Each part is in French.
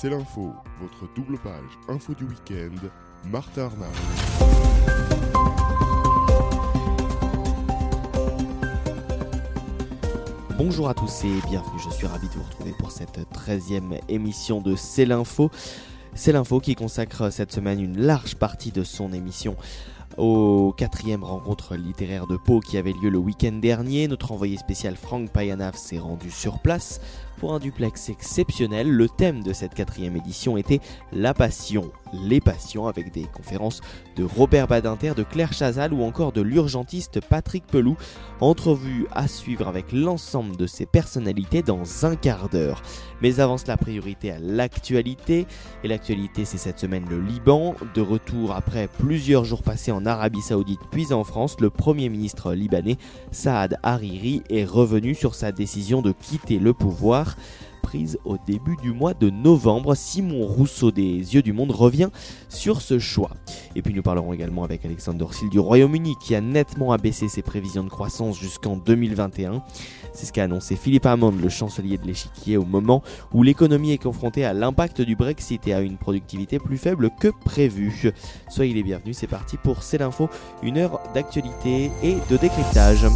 C'est l'info, votre double page info du week-end, Martin Arnaud. Bonjour à tous et bienvenue, je suis ravi de vous retrouver pour cette 13e émission de C'est l'info. C'est l'info qui consacre cette semaine une large partie de son émission au quatrième rencontre littéraire de Pau qui avait lieu le week-end dernier. Notre envoyé spécial Franck Payanaf s'est rendu sur place pour un duplex exceptionnel. Le thème de cette quatrième édition était la passion, les passions, avec des conférences de Robert Badinter, de Claire Chazal ou encore de l'urgentiste Patrick Pelou. Entrevue à suivre avec l'ensemble de ces personnalités dans un quart d'heure. Mais avant cela, priorité à l'actualité. Et l'actualité, c'est cette semaine le Liban. De retour après plusieurs jours passés en Arabie Saoudite puis en France, le Premier ministre libanais Saad Hariri est revenu sur sa décision de quitter le pouvoir prise au début du mois de novembre. Simon Rousseau des Yeux du Monde revient sur ce choix. Et puis nous parlerons également avec Alexandre Dorsil du Royaume-Uni qui a nettement abaissé ses prévisions de croissance jusqu'en 2021. C'est ce qu'a annoncé Philippe Hammond, le chancelier de l'échiquier, au moment où l'économie est confrontée à l'impact du Brexit et à une productivité plus faible que prévu. Soyez les bienvenus, c'est parti pour C'est l'info, une heure d'actualité et de décryptage.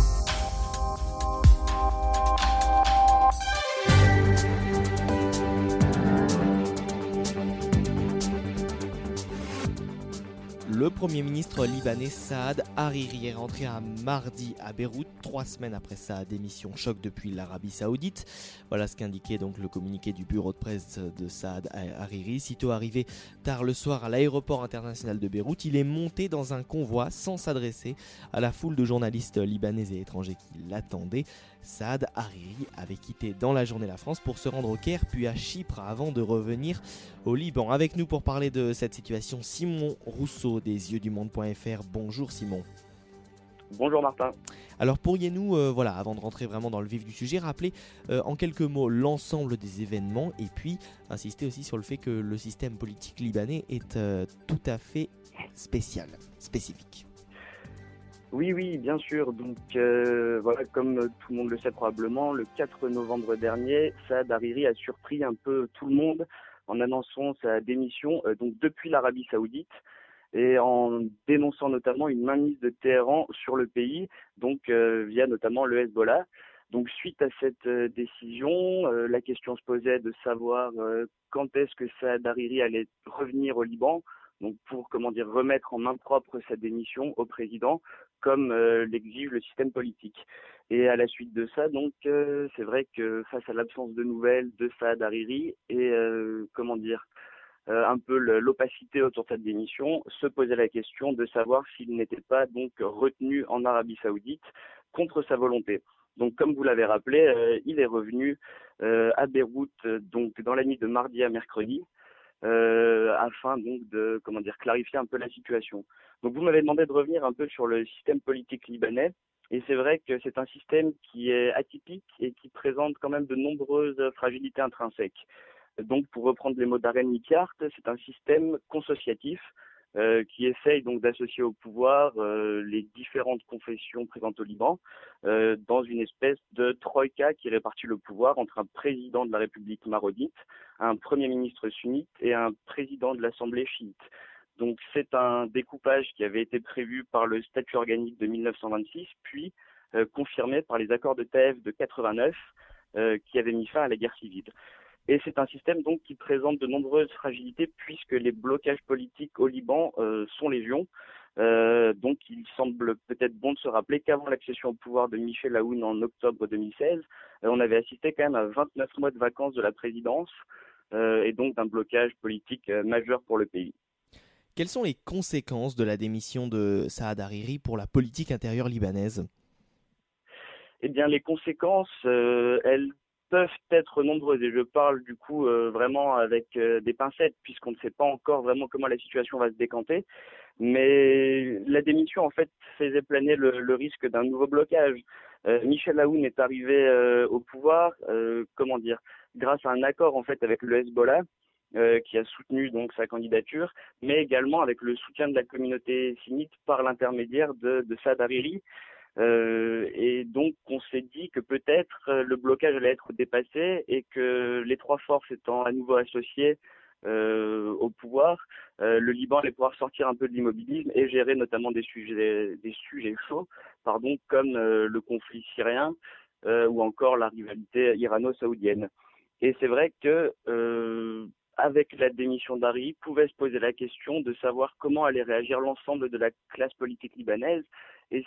Le Premier ministre libanais Saad Hariri est rentré à mardi à Beyrouth, trois semaines après sa démission choc depuis l'Arabie Saoudite. Voilà ce qu'indiquait donc le communiqué du bureau de presse de Saad Hariri. Sitôt arrivé tard le soir à l'aéroport international de Beyrouth, il est monté dans un convoi sans s'adresser à la foule de journalistes libanais et étrangers qui l'attendaient. Saad Hariri avait quitté dans la journée la France pour se rendre au Caire puis à Chypre avant de revenir au Liban. Avec nous pour parler de cette situation, Simon Rousseau des yeux du monde.fr. Bonjour Simon. Bonjour Martin. Alors pourriez-nous, euh, voilà, avant de rentrer vraiment dans le vif du sujet, rappeler euh, en quelques mots l'ensemble des événements et puis insister aussi sur le fait que le système politique libanais est euh, tout à fait spécial, spécifique. Oui, oui, bien sûr. Donc, voilà, comme tout le monde le sait probablement, le 4 novembre dernier, Saad Hariri a surpris un peu tout le monde en annonçant sa démission donc depuis l'Arabie Saoudite et en dénonçant notamment une mainmise de Téhéran sur le pays, donc euh, via notamment le Hezbollah. Donc suite à cette décision, la question se posait de savoir quand est-ce que Saad Hariri allait revenir au Liban donc pour comment dire remettre en main propre sa démission au président comme euh, l'exige le système politique. Et à la suite de ça, donc euh, c'est vrai que face à l'absence de nouvelles de Saad Hariri et euh, comment dire un peu l'opacité autour de cette démission, se posait la question de savoir s'il n'était pas donc retenu en Arabie Saoudite contre sa volonté. Donc, comme vous l'avez rappelé, il est revenu à Beyrouth donc dans la nuit de mardi à mercredi. Euh, afin donc de comment dire clarifier un peu la situation. Donc vous m'avez demandé de revenir un peu sur le système politique libanais. Et c'est vrai que c'est un système qui est atypique et qui présente quand même de nombreuses fragilités intrinsèques. Donc, pour reprendre les mots d'Aren Nicart, c'est un système consociatif euh, qui essaye donc d'associer au pouvoir euh, les différentes confessions présentes au Liban euh, dans une espèce de troïka qui répartit le pouvoir entre un président de la République maronite, un premier ministre sunnite et un président de l'Assemblée chiite. Donc c'est un découpage qui avait été prévu par le statut organique de 1926, puis confirmé par les accords de Taïf de 89, qui avaient mis fin à la guerre civile. Et c'est un système donc qui présente de nombreuses fragilités puisque les blocages politiques au Liban euh, sont légion. Euh, donc il semble peut-être bon de se rappeler qu'avant l'accession au pouvoir de Michel Aoun en octobre 2016, euh, on avait assisté quand même à 29 mois de vacances de la présidence et donc d'un blocage politique majeur pour le pays. Quelles sont les conséquences de la démission de Saad Hariri pour la politique intérieure libanaise? Eh bien, les conséquences, elles peuvent être nombreuses et je parle du coup euh, vraiment avec euh, des pincettes puisqu'on ne sait pas encore vraiment comment la situation va se décanter. Mais la démission en fait faisait planer le, risque d'un nouveau blocage. Euh, Michel Aoun est arrivé au pouvoir, comment dire, grâce à un accord en fait avec le Hezbollah. qui a soutenu donc sa candidature, mais également avec le soutien de la communauté sunnite par l'intermédiaire de, de Saad Hariri, et donc on s'est dit que peut-être le blocage allait être dépassé et que les trois forces étant à nouveau associées au pouvoir, le Liban allait pouvoir sortir un peu de l'immobilisme et gérer notamment des sujets, des sujets chauds, pardon, comme le conflit syrien ou encore la rivalité irano-saoudienne. Et c'est vrai que avec la démission d'Ari, pouvait se poser la question de savoir comment allait réagir l'ensemble de la classe politique libanaise. Et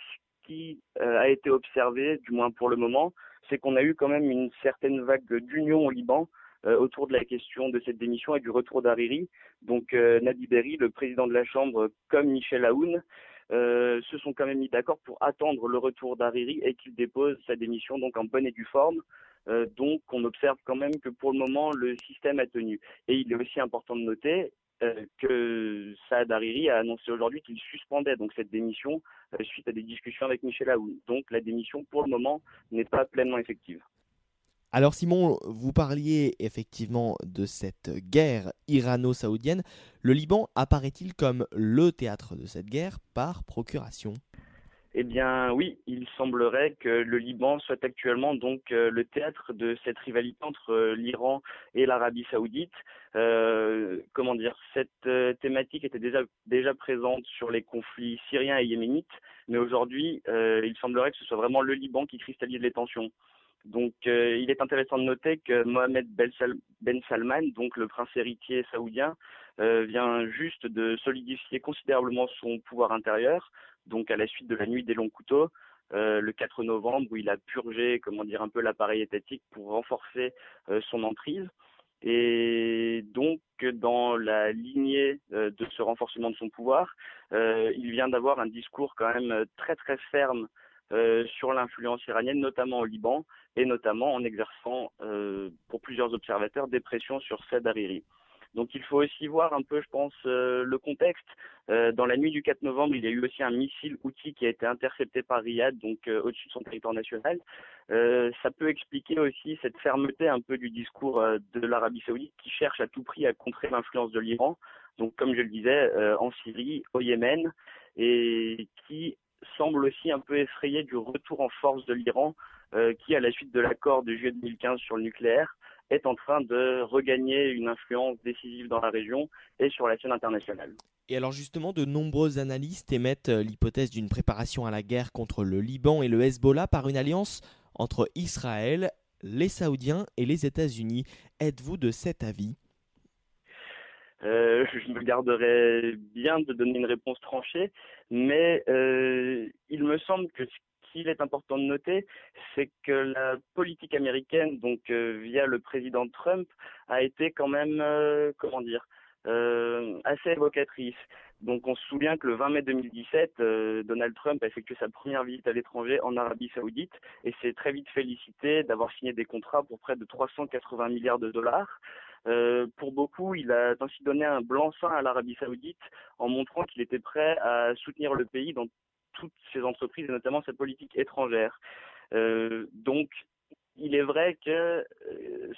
qui euh, a été observé, du moins pour le moment, c'est qu'on a eu quand même une certaine vague d'union au Liban euh, autour de la question de cette démission et du retour d'Hariri. Donc euh, Nabi Berri, le président de la Chambre, comme Michel Aoun, se sont quand même mis d'accord pour attendre le retour d'Hariri et qu'il dépose sa démission donc en bonne et due forme. Euh, donc on observe quand même que pour le moment le système a tenu. Et il est aussi important de noter euh, que Saad Hariri a annoncé aujourd'hui qu'il suspendait donc cette démission euh, suite à des discussions avec Michel Aoun. Donc la démission pour le moment n'est pas pleinement effective. Alors Simon, vous parliez effectivement de cette guerre irano-saoudienne. Le Liban apparaît-il comme le théâtre de cette guerre par procuration? Eh bien oui, il semblerait que le Liban soit actuellement donc euh, le théâtre de cette rivalité entre euh, l'Iran et l'Arabie saoudite. Euh, comment dire, cette thématique était déjà, déjà présente sur les conflits syriens et yéménites, mais aujourd'hui, il semblerait que ce soit vraiment le Liban qui cristallise les tensions. Donc, il est intéressant de noter que Mohamed Ben Salman, donc le prince héritier saoudien, vient juste de solidifier considérablement son pouvoir intérieur donc à la suite de la nuit des longs couteaux, euh, le 4 novembre, où il a purgé, comment dire, un peu l'appareil étatique pour renforcer euh, son emprise. Et donc, dans la lignée euh, de ce renforcement de son pouvoir, il vient d'avoir un discours quand même très très ferme sur l'influence iranienne, notamment au Liban, et notamment en exerçant, pour plusieurs observateurs, des pressions sur Saad Hariri. Donc il faut aussi voir un peu, je pense, euh, le contexte. Euh, dans la nuit du 4 novembre, il y a eu aussi un missile outil qui a été intercepté par Riyad, donc euh, au-dessus de son territoire national. ça peut expliquer aussi cette fermeté un peu du discours de l'Arabie saoudite qui cherche à tout prix à contrer l'influence de l'Iran. Donc comme je le disais, en Syrie, au Yémen, et qui semble aussi un peu effrayé du retour en force de l'Iran, qui, à la suite de l'accord de juillet 2015 sur le nucléaire, est en train de regagner une influence décisive dans la région et sur la scène internationale. Et alors justement, de nombreux analystes émettent euh, l'hypothèse d'une préparation à la guerre contre le Liban et le Hezbollah par une alliance entre Israël, les Saoudiens et les États-Unis. Êtes-vous de cet avis? Euh, je me garderais bien de donner une réponse tranchée, mais euh, il me semble que ce qu'il est important de noter, c'est que la politique américaine, donc euh, via le président Trump, a été quand même, euh, comment dire, euh, assez évocatrice. Donc on se souvient que le 20 mai 2017, Donald Trump a effectué sa première visite à l'étranger en Arabie Saoudite et s'est très vite félicité d'avoir signé des contrats pour près de 380 milliards de dollars. Pour beaucoup, il a ainsi donné un blanc-seing à l'Arabie Saoudite en montrant qu'il était prêt à soutenir le pays dans toutes ces entreprises et notamment sa politique étrangère. Euh, donc, il est vrai que euh,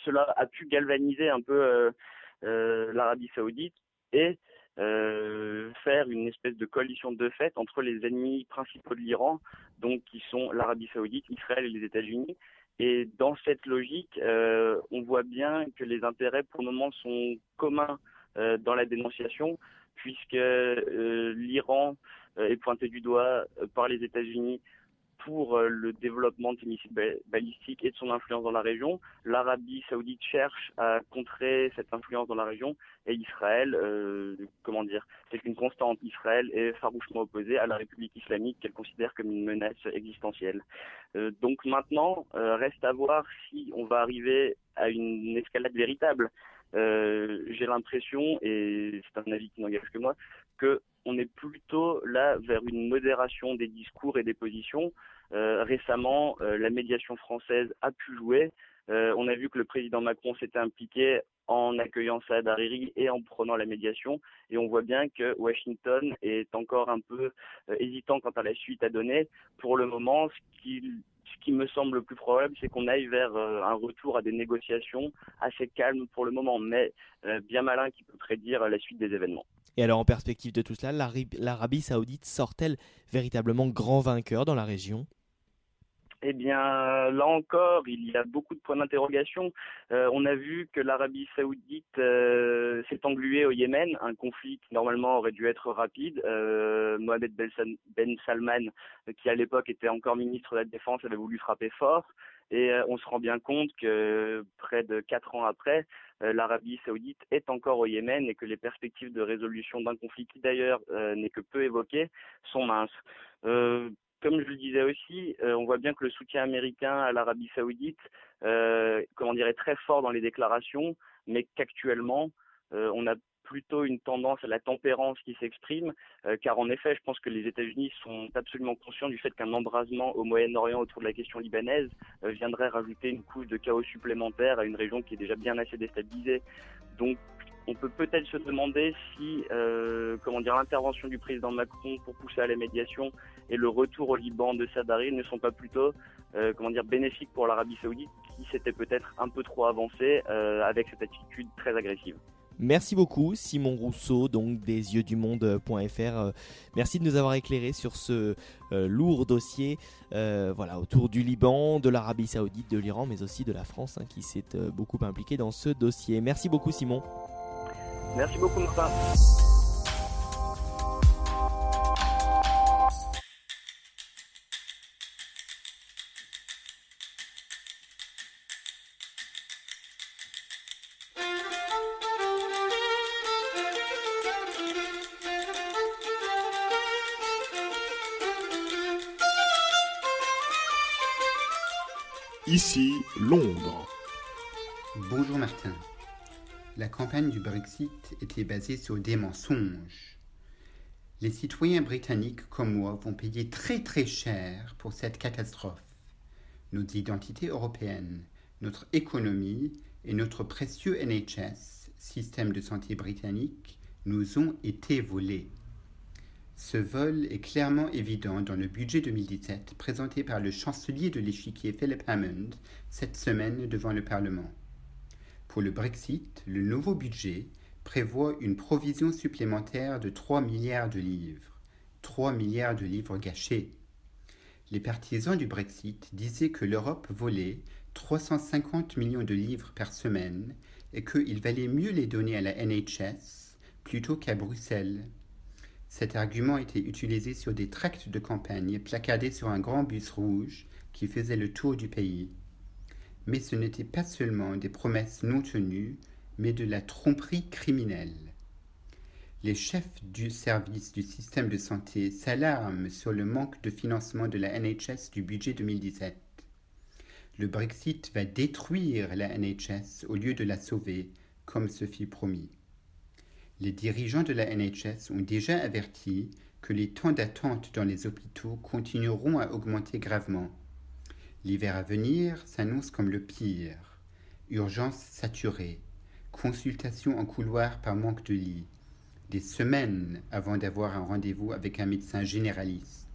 cela a pu galvaniser un peu euh, l'Arabie saoudite et faire une espèce de coalition de fait entre les ennemis principaux de l'Iran, donc qui sont l'Arabie saoudite, Israël et les États-Unis. Et dans cette logique, on voit bien que les intérêts pour le moment sont communs dans la dénonciation, puisque l'Iran euh, est pointé du doigt euh, par les États-Unis pour euh, le développement de ses missiles balistiques et de son influence dans la région. L'Arabie saoudite cherche à contrer cette influence dans la région et Israël, comment dire, c'est une constante. Israël est farouchement opposé à la République islamique qu'elle considère comme une menace existentielle. donc maintenant, reste à voir si on va arriver à une escalade véritable. J'ai l'impression, et c'est un avis qui n'engage que moi, que on est plutôt là vers une modération des discours et des positions. Euh, récemment, euh, la médiation française a pu jouer. Euh, on a vu que le président Macron s'était impliqué en accueillant Saad Hariri et en prenant la médiation. Et on voit bien que Washington est encore un peu hésitant quant à la suite à donner. Pour le moment, ce qui, ce qui me semble le plus probable, c'est qu'on aille vers un retour à des négociations assez calmes pour le moment, mais bien malin qui peut prédire la suite des événements. Et alors en perspective de tout cela, l'Arabie saoudite sort-elle véritablement grand vainqueur dans la région? Eh bien, là encore, il y a beaucoup de points d'interrogation. Euh, on a vu que l'Arabie saoudite euh, s'est engluée au Yémen, un conflit qui normalement aurait dû être rapide. Euh, Mohamed Ben Salman, qui à l'époque était encore ministre de la Défense, avait voulu frapper fort. Et on se rend bien compte que près de quatre ans après, l'Arabie saoudite est encore au Yémen et que les perspectives de résolution d'un conflit qui d'ailleurs n'est que peu évoqué sont minces. Comme je le disais aussi, euh, on voit bien que le soutien américain à l'Arabie saoudite, euh, comment dire, est très fort dans les déclarations, mais qu'actuellement, euh, on a plutôt une tendance à la tempérance qui s'exprime, euh, car en effet, je pense que les États-Unis sont absolument conscients du fait qu'un embrasement au Moyen-Orient autour de la question libanaise viendrait rajouter une couche de chaos supplémentaire à une région qui est déjà bien assez déstabilisée. Donc, on peut peut-être se demander si, euh, comment dire, l'intervention du président Macron pour pousser à la médiation et le retour au Liban de Sadari ne sont pas plutôt, euh, comment dire, bénéfiques pour l'Arabie Saoudite, qui s'était peut-être un peu trop avancée euh, avec cette attitude très agressive. Merci beaucoup Simon Rousseau, donc des yeux du monde.fr. merci de nous avoir éclairé sur ce lourd dossier voilà, autour du Liban, de l'Arabie Saoudite, de l'Iran, mais aussi de la France hein, qui s'est beaucoup impliquée dans ce dossier. Merci beaucoup Simon. Merci beaucoup, Martin. Londres. Bonjour Martin la campagne du Brexit était basée sur des mensonges. Les citoyens britanniques comme moi vont payer très très cher pour cette catastrophe. Nos identités européennes, notre économie et notre précieux NHS, système de santé britannique, nous ont été volés. Ce vol est clairement évident dans le budget 2017 présenté par le chancelier de l'échiquier Philip Hammond cette semaine devant le Parlement. Pour le Brexit, le nouveau budget prévoit une provision supplémentaire de 3 milliards de livres. 3 milliards de livres gâchés. Les partisans du Brexit disaient que l'Europe volait 350 millions de livres par semaine et qu'il valait mieux les donner à la NHS plutôt qu'à Bruxelles. Cet argument était utilisé sur des tracts de campagne placardés sur un grand bus rouge qui faisait le tour du pays. Mais ce n'était pas seulement des promesses non tenues, mais de la tromperie criminelle. Les chefs du service du système de santé s'alarment sur le manque de financement de la NHS du budget 2017. Le Brexit va détruire la NHS au lieu de la sauver, comme ce fit promis. Les dirigeants de la NHS ont déjà averti que les temps d'attente dans les hôpitaux continueront à augmenter gravement L'hiver à venir s'annonce comme le pire. Urgence saturée, consultation en couloir par manque de lit, des semaines avant d'avoir un rendez-vous avec un médecin généraliste.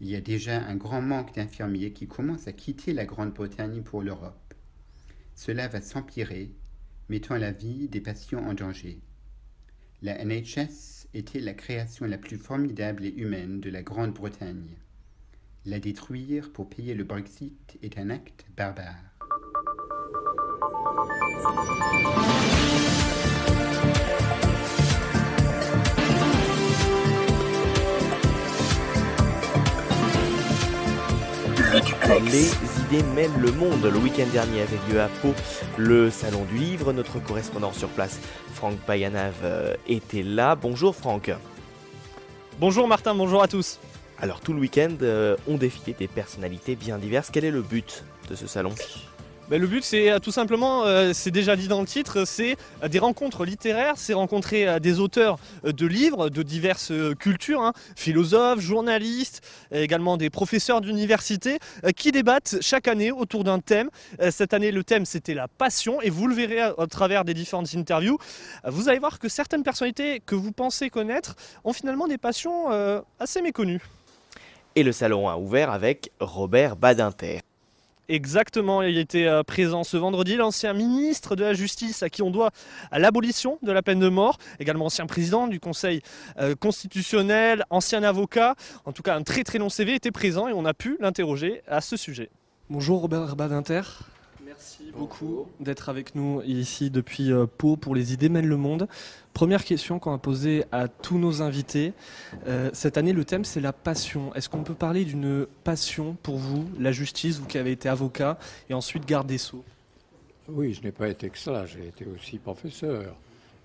Il y a déjà un grand manque d'infirmiers qui commencent à quitter la Grande-Bretagne pour l'Europe. Cela va s'empirer, mettant la vie des patients en danger. La NHS était la création la plus formidable et humaine de la Grande-Bretagne. La détruire pour payer le Brexit est un acte barbare. Les idées mènent le monde. Le week-end dernier avait lieu à Pau le Salon du Livre. Notre correspondant sur place, Franck Payanav, euh, était là. Bonjour Franck. Bonjour Martin, bonjour à tous. Alors tout le week-end, euh, ont défilé des personnalités bien diverses. Quel est le but de ce salon? Ben, le but, c'est euh, tout simplement, euh, c'est déjà dit dans le titre, c'est des rencontres littéraires, c'est rencontrer des auteurs de livres de diverses cultures, hein, philosophes, journalistes, également des professeurs d'université, qui débattent chaque année autour d'un thème. cette année, le thème, c'était la passion, et vous le verrez à, travers des différentes interviews. vous allez voir que certaines personnalités que vous pensez connaître ont finalement des passions assez méconnues. Et le salon a ouvert avec Robert Badinter. Exactement, il était euh, présent ce vendredi l'ancien ministre de la Justice à qui on doit l'abolition de la peine de mort, également ancien président du Conseil euh, constitutionnel, ancien avocat, en tout cas un très très long CV était présent et on a pu l'interroger à ce sujet. Bonjour Robert Badinter. Merci beaucoup d'être avec nous ici depuis euh, Pau pour Les idées mènent le monde. Première question qu'on a posée à tous nos invités. Euh, cette année, le thème, c'est la passion. Est-ce qu'on peut parler d'une passion pour vous, la justice, vous qui avez été avocat et ensuite garde des sceaux? Oui, je n'ai pas été que cela. J'ai été aussi professeur.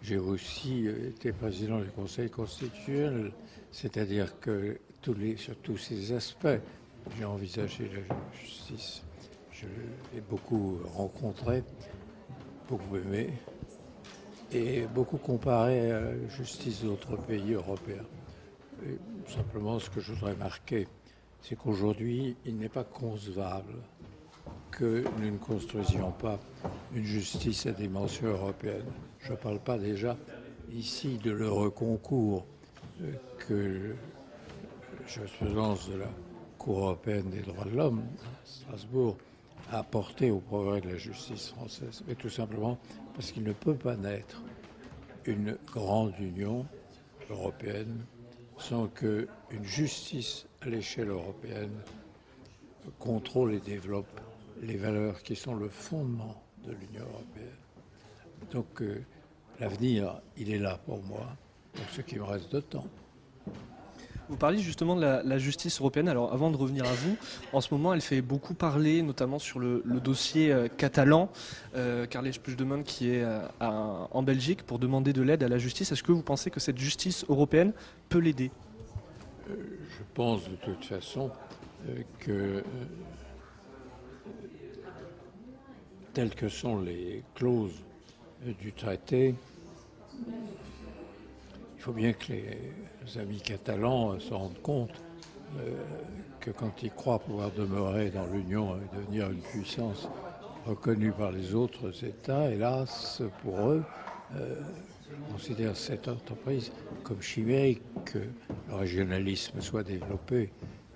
J'ai aussi euh, été président du Conseil constitutionnel. C'est-à-dire que tous les, sur tous ces aspects, j'ai envisagé la justice. Je l'ai beaucoup rencontré, beaucoup aimé et beaucoup comparé à la justice d'autres pays européens. simplement, ce que je voudrais marquer, c'est qu'aujourd'hui, il n'est pas concevable que nous ne construisions pas une justice à dimension européenne. Je ne parle pas déjà ici de l'heureux concours euh, que jurisprudence de la Cour européenne des droits de l'homme à Strasbourg a apporté au progrès de la justice française, mais tout simplement parce qu'il ne peut pas naître une grande union européenne sans qu'une justice à l'échelle européenne contrôle et développe les valeurs qui sont le fondement de l'Union européenne. Donc euh, l'avenir, il est là pour moi, pour ce qui me reste de temps. Vous parliez justement de la, justice européenne. Alors avant de revenir à vous, en ce moment elle fait beaucoup parler, notamment sur le, dossier euh, catalan. Euh, Carles Puigdemont qui est euh, en Belgique pour demander de l'aide à la justice. Est-ce que vous pensez que cette justice européenne peut l'aider? Je pense de toute façon que telles que sont les clauses du traité, il faut bien que les amis catalans se rendent compte euh, que quand ils croient pouvoir demeurer dans l'Union et devenir une puissance reconnue par les autres États, hélas, pour eux, euh, je considère cette entreprise comme chimérique, que le régionalisme soit développé,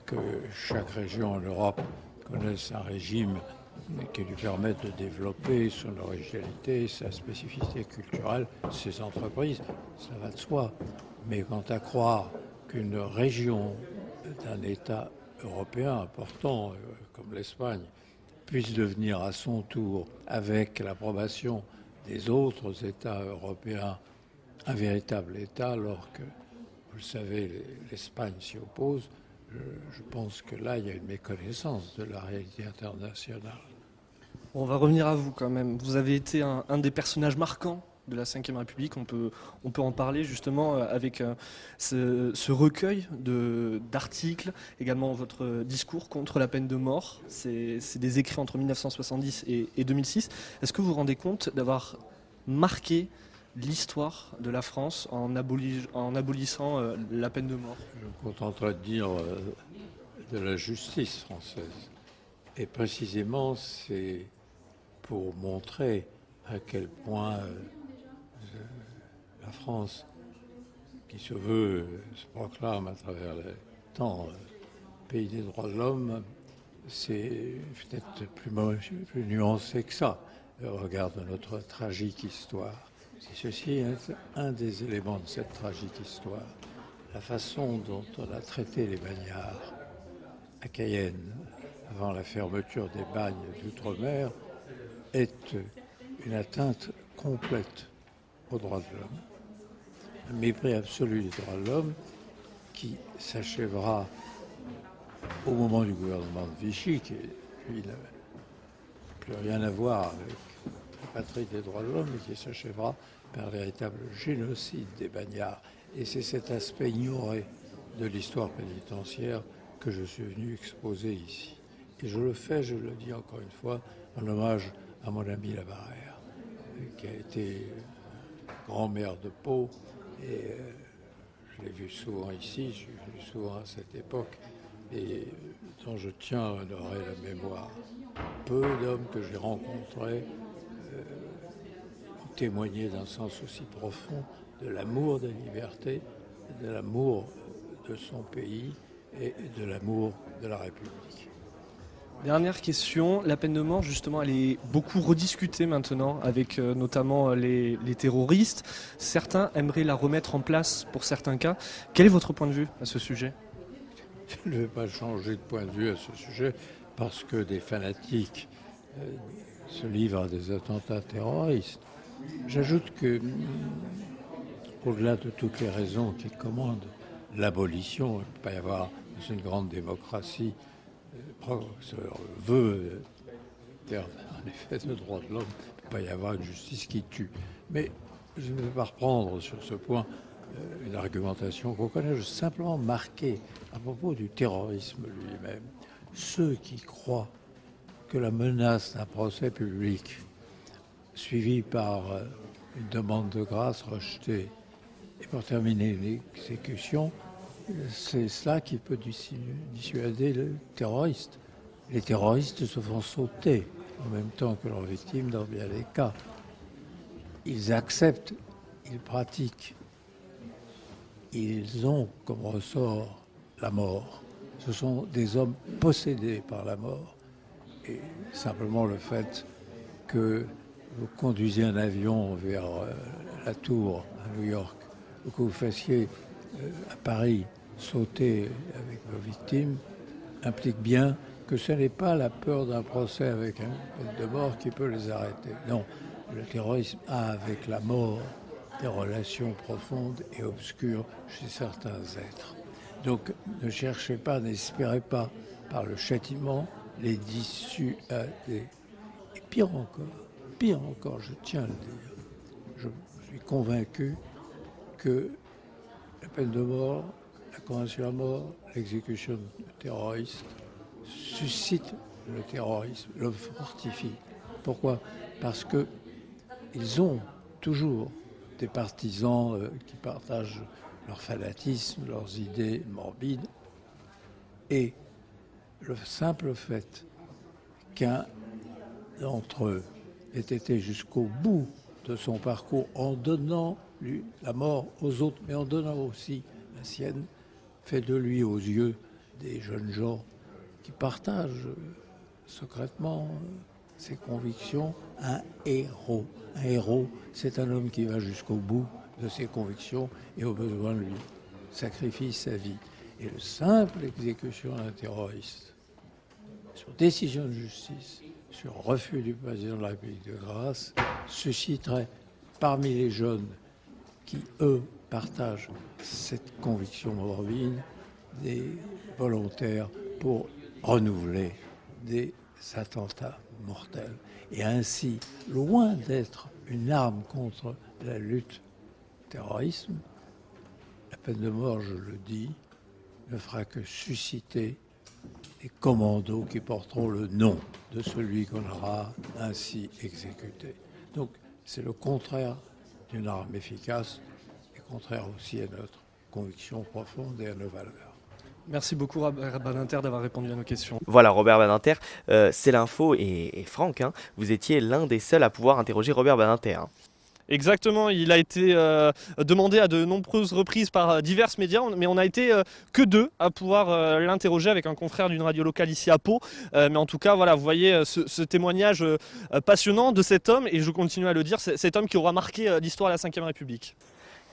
que chaque région en Europe connaisse un régime qui lui permettent de développer son originalité, sa spécificité culturelle, ses entreprises, ça va de soi. Mais quant à croire qu'une région d'un État européen important euh, comme l'Espagne puisse devenir à son tour, avec l'approbation des autres États européens, un véritable État, alors que, vous le savez, l'Espagne s'y oppose, je pense que là, il y a une méconnaissance de la réalité internationale. On va revenir à vous quand même. Vous avez été un, des personnages marquants de la Ve République. On peut, on peut en parler justement euh, avec euh, ce, recueil d'articles, également votre discours contre la peine de mort. C'est des écrits entre 1970 et, 2006. Est-ce que vous vous rendez compte d'avoir marqué l'histoire de la France en, abolissant euh, la peine de mort? Je me contenterai de dire de la justice française. Et précisément, c'est pour montrer à quel point euh, la France, qui se veut, se proclame à travers le temps euh, pays des droits de l'homme, c'est peut-être plus, nuancé que ça Regarde notre tragique histoire. Et ceci est un des éléments de cette tragique histoire. La façon dont on a traité les bagnards à Cayenne avant la fermeture des bagnes d'outre-mer est une atteinte complète aux droits de l'homme, un mépris absolu des droits de l'homme qui s'achèvera au moment du gouvernement de Vichy, qui lui n'a plus rien à voir avec la patrie des droits de l'homme, et qui s'achèvera par un véritable génocide des bagnards. Et c'est cet aspect ignoré de l'histoire pénitentiaire que je suis venu exposer ici. Et je le fais, je le dis encore une fois, en hommage à mon ami Labarère, qui a été grand-mère de Pau. Et euh, je l'ai vu souvent ici, je l'ai vu souvent à cette époque, et dont je tiens à honorer la mémoire. Peu d'hommes que j'ai rencontrés euh, ont témoigné d'un sens aussi profond de l'amour de la liberté, de l'amour de son pays et de l'amour de la République. Dernière question, la peine de mort justement elle est beaucoup rediscutée maintenant avec euh, notamment euh, les, terroristes. Certains aimeraient la remettre en place pour certains cas. Quel est votre point de vue à ce sujet? Je ne vais pas changer de point de vue à ce sujet parce que des fanatiques euh, se livrent à des attentats terroristes. J'ajoute que, mm, au-delà de toutes les raisons qui commandent l'abolition, il ne peut pas y avoir une grande démocratie, professeur veut, en effet, de droits de l'homme, il ne peut pas y avoir une justice qui tue. Mais je ne vais pas reprendre sur ce point euh, une argumentation qu'on connaît, je veux simplement marquer à propos du terrorisme lui-même. Ceux qui croient que la menace d'un procès public suivi par euh, une demande de grâce rejetée et pour terminer l'exécution, c'est cela qui peut dissu- dissuader le terroriste. Les terroristes se font sauter en même temps que leurs victimes dans bien des cas. Ils acceptent, ils pratiquent, ils ont comme ressort la mort. Ce sont des hommes possédés par la mort. Et simplement le fait que vous conduisiez un avion vers euh, la tour à New York, ou que vous fassiez à Paris sauter avec vos victimes, implique bien que ce n'est pas la peur d'un procès avec un peine de mort qui peut les arrêter. Non, le terrorisme a avec la mort des relations profondes et obscures chez certains êtres. Donc ne cherchez pas, n'espérez pas par le châtiment les dissuader. Et pire encore, pire encore, je tiens à le dire, je suis convaincu que peine de mort, la convention à mort, l'exécution de terroristes suscite le terrorisme, le fortifie. Pourquoi? Parce que ils ont toujours des partisans euh, qui partagent leur fanatisme, leurs idées morbides. Et le simple fait qu'un d'entre eux ait été jusqu'au bout de son parcours en donnant la mort aux autres, mais en donnant aussi la sienne, fait de lui aux yeux des jeunes gens qui partagent euh, secrètement euh, ses convictions un héros. Un héros, c'est un homme qui va jusqu'au bout de ses convictions et au besoin de lui sacrifie sa vie. Et le simple exécution d'un terroriste, sur décision de justice, sur refus du président de la République de grâce, susciterait parmi les jeunes qui, eux, partagent cette conviction morbide, des volontaires pour renouveler des attentats mortels. Et ainsi, loin d'être une arme contre la lutte terrorisme, la peine de mort, je le dis, ne fera que susciter des commandos qui porteront le nom de celui qu'on aura ainsi exécuté. Donc c'est le contraire d'une arme efficace et contraire aussi à notre conviction profonde et à nos valeurs. Merci beaucoup Robert Badinter d'avoir répondu à nos questions. Voilà, Robert Badinter, euh, c'est l'info et, et Franck, hein, vous étiez l'un des seuls à pouvoir interroger Robert Badinter. hein. Exactement, il a été euh, demandé à de nombreuses reprises par euh, divers médias, mais on a été euh, que deux à pouvoir l'interroger avec un confrère d'une radio locale ici à Pau. Mais en tout cas, voilà, vous voyez ce, témoignage passionnant de cet homme, et je continue à le dire, cet homme qui aura marqué l'histoire de la Ve République.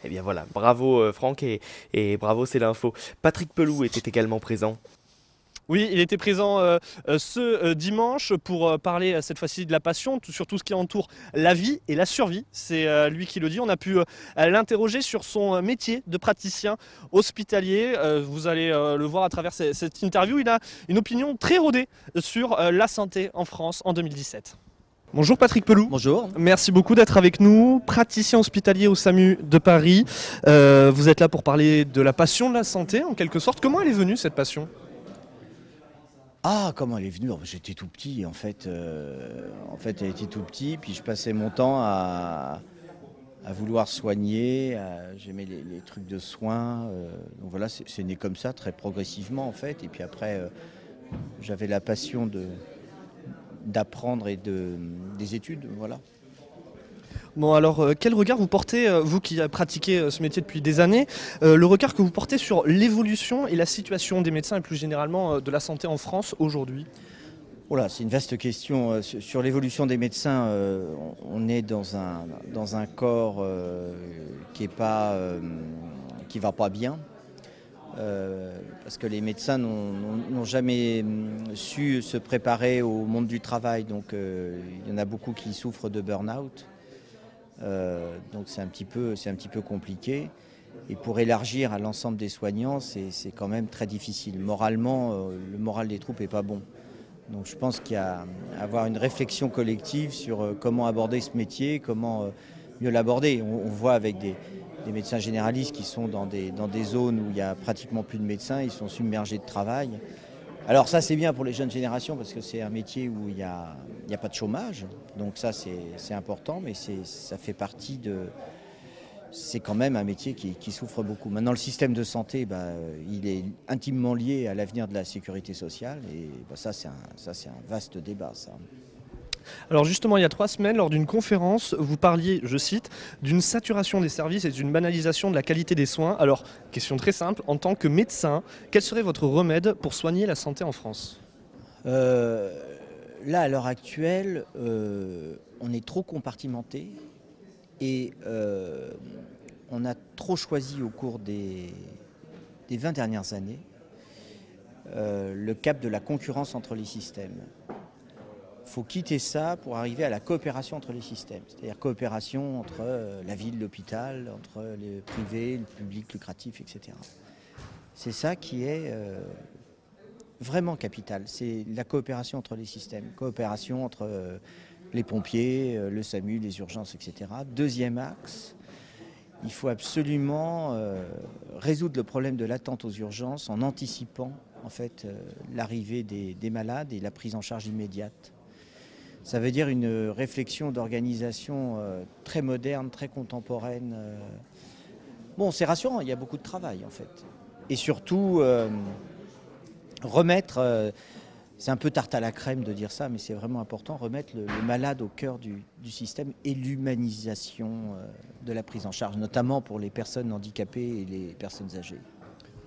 Eh bien voilà, bravo Franck et, et bravo c'est l'info. Patrick Pelou était également présent. Oui, il était présent euh, euh, ce euh, dimanche pour parler cette fois-ci de la passion, sur tout ce qui entoure la vie et la survie. C'est euh, lui qui le dit. On a pu euh, l'interroger sur son métier de praticien hospitalier. Vous allez le voir à travers ce- cette interview. Il a une opinion très rodée sur la santé en France en 2017. Bonjour Patrick Pelou. Bonjour. Merci beaucoup d'être avec nous, praticien hospitalier au SAMU de Paris. Vous êtes là pour parler de la passion de la santé en quelque sorte. Comment elle est venue cette passion? Ah, comment elle est venue Oh, J'étais tout petit, en fait. euh, en fait, elle était tout petit, puis je passais mon temps à, vouloir soigner. J'aimais les, trucs de soins. euh, donc voilà, c'est né comme ça, très progressivement, en fait. Et puis après, euh, j'avais la passion d'apprendre et de des études, voilà. Bon alors euh, quel regard vous portez, euh, vous qui pratiquez euh, ce métier depuis des années, le regard que vous portez sur l'évolution et la situation des médecins et plus généralement de la santé en France aujourd'hui? Voilà, c'est une vaste question. Sur l'évolution des médecins, on est dans un, dans un corps euh, qui qui va pas bien. parce que les médecins n'ont jamais hum, su se préparer au monde du travail. Donc il y en a beaucoup qui souffrent de burn-out. Donc c'est un, petit peu, un petit peu compliqué. Et pour élargir à l'ensemble des soignants, c'est quand même très difficile. Moralement, le moral des troupes n'est pas bon. Donc je pense qu'il y a à avoir une réflexion collective sur euh, comment aborder ce métier, comment euh, mieux l'aborder. On, voit avec des, médecins généralistes qui sont dans des, dans des zones où il n'y a pratiquement plus de médecins, ils sont submergés de travail. Alors ça c'est bien pour les jeunes générations parce que c'est un métier où il n'y a, a, pas de chômage, donc ça c'est important, mais ça fait partie de, c'est quand même un métier qui, souffre beaucoup. Maintenant, le système de santé, bah, il est intimement lié à l'avenir de la sécurité sociale, et bah, ça, c'est un, vaste débat. Ça. Alors justement, il y a trois semaines, lors d'une conférence, vous parliez, je cite, d'une saturation des services et d'une banalisation de la qualité des soins. Alors, question très simple, en tant que médecin, quel serait votre remède pour soigner la santé en France? Euh, Là, à l'heure actuelle, euh, on est trop compartimenté et euh, on a trop choisi au cours des, 20 dernières années le cap de la concurrence entre les systèmes. Il faut quitter ça pour arriver à la coopération entre les systèmes, c'est-à-dire coopération entre euh, la ville, l'hôpital, entre le privé, le public lucratif, etc. C'est ça qui est vraiment capital, c'est la coopération entre les systèmes, coopération entre les pompiers, euh, le SAMU, les urgences, etc. Deuxième axe, il faut absolument euh, résoudre le problème de l'attente aux urgences en anticipant en fait euh, l'arrivée des, malades et la prise en charge immédiate. Ça veut dire une réflexion d'organisation très moderne, très contemporaine. Bon, c'est rassurant, il y a beaucoup de travail en fait. Et surtout, remettre c'est un peu tarte à la crème de dire ça, mais c'est vraiment important, remettre le, malade au cœur du, système et l'humanisation euh, de la prise en charge, notamment pour les personnes handicapées et les personnes âgées.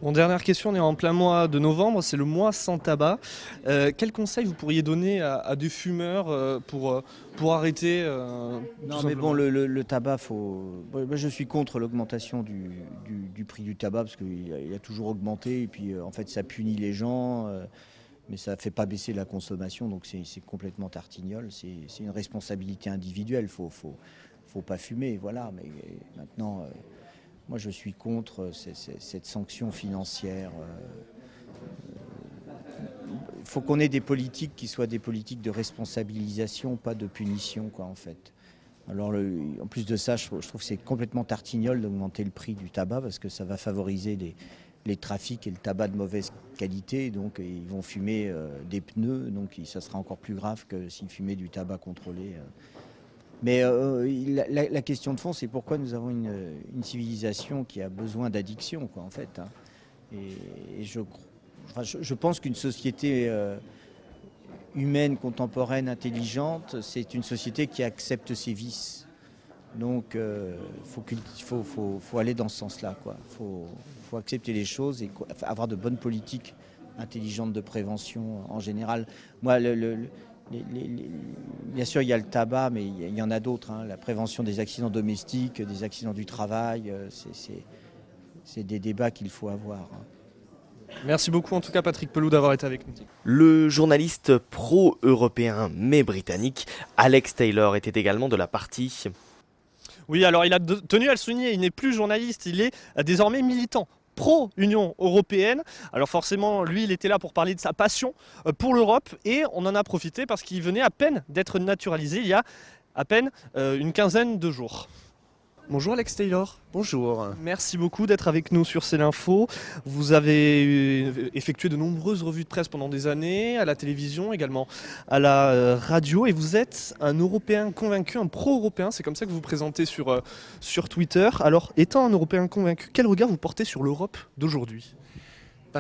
Mon dernière question, on est en plein mois de novembre, c'est le mois sans tabac. Euh, quel conseil vous pourriez donner à, des fumeurs euh, pour, pour arrêter Non, mais bon, le, tabac, faut... je suis contre l'augmentation du, du, prix du tabac parce qu'il a, a, toujours augmenté et puis en fait ça punit les gens mais ça ne fait pas baisser la consommation, donc c'est complètement tartignol. C'est une responsabilité individuelle, il faut, faut, faut, pas fumer, voilà. Mais maintenant, euh, moi je suis contre cette sanction financière. Il euh, faut qu'on ait des politiques qui soient des politiques de responsabilisation, pas de punition, quoi, en fait. Alors, en plus de ça, je, trouve que c'est complètement tartignol d'augmenter le prix du tabac parce que ça va favoriser les, trafics et le tabac de mauvaise qualité, donc ils vont fumer euh, des pneus, donc ça sera encore plus grave que s'ils fumaient du tabac contrôlé. Euh. Mais euh, la, question de fond, c'est pourquoi nous avons une, civilisation qui a besoin d'addiction, quoi, en fait. Hein. Et, je, pense qu'une société humaine, contemporaine, intelligente, c'est une société qui accepte ses vices. Donc, il faut, aller dans ce sens-là. Il faut accepter les choses et avoir de bonnes politiques intelligentes de prévention en général. Moi, le, bien sûr, il y a le tabac, mais il y en a d'autres. Hein. La prévention des accidents domestiques, des accidents du travail, euh, c'est des débats qu'il faut avoir. Hein. Merci beaucoup en tout cas Patrick Pelou d'avoir été avec nous. Le journaliste pro-européen mais britannique Alex Taylor était également de la partie. Oui, alors il a tenu à le souligner, il n'est plus journaliste, il est désormais militant pro-Union européenne. Alors forcément, lui, il était là pour parler de sa passion euh, pour l'Europe et on en a profité parce qu'il venait à peine d'être naturalisé il y a à peine euh, une quinzaine de jours. Bonjour Alex Taylor. Bonjour. Merci beaucoup d'être avec nous sur C'est l'Info. Vous avez euh, effectué de nombreuses revues de presse pendant des années, à la télévision, également à la euh, radio, et vous êtes un Européen convaincu, un pro-européen, c'est comme ça que vous vous présentez sur, euh, sur Twitter. Alors, étant un Européen convaincu, quel regard vous portez sur l'Europe d'aujourd'hui?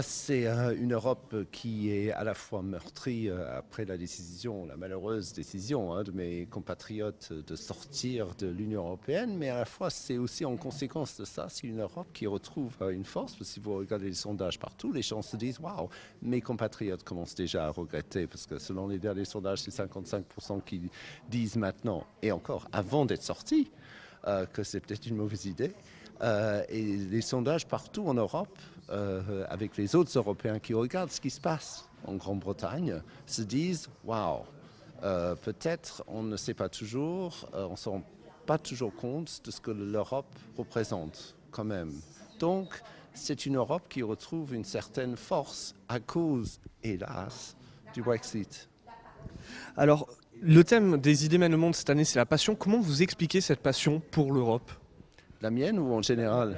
C'est euh, une Europe qui est à la fois meurtrie euh, après la décision, la malheureuse décision hein, de mes compatriotes de sortir de l'Union européenne, mais à la fois c'est aussi en conséquence de ça, c'est une Europe qui retrouve euh, une force. Si vous regardez les sondages partout, les gens se disent waouh, mes compatriotes commencent déjà à regretter parce que selon les derniers sondages, c'est 55% qui disent maintenant et encore avant d'être sortis que c'est peut-être une mauvaise idée. Et les sondages partout en Europe euh, avec les autres Européens qui regardent ce qui se passe en Grande-Bretagne, se disent Waouh, euh, peut-être on ne sait pas toujours, euh, on ne se rend pas toujours compte de ce que l'Europe représente quand même. Donc, c'est une Europe qui retrouve une certaine force à cause, hélas, du Brexit. Alors, le thème des idées mènent le monde cette année, c'est la passion. Comment vous expliquez cette passion pour l'Europe? La mienne ou en général?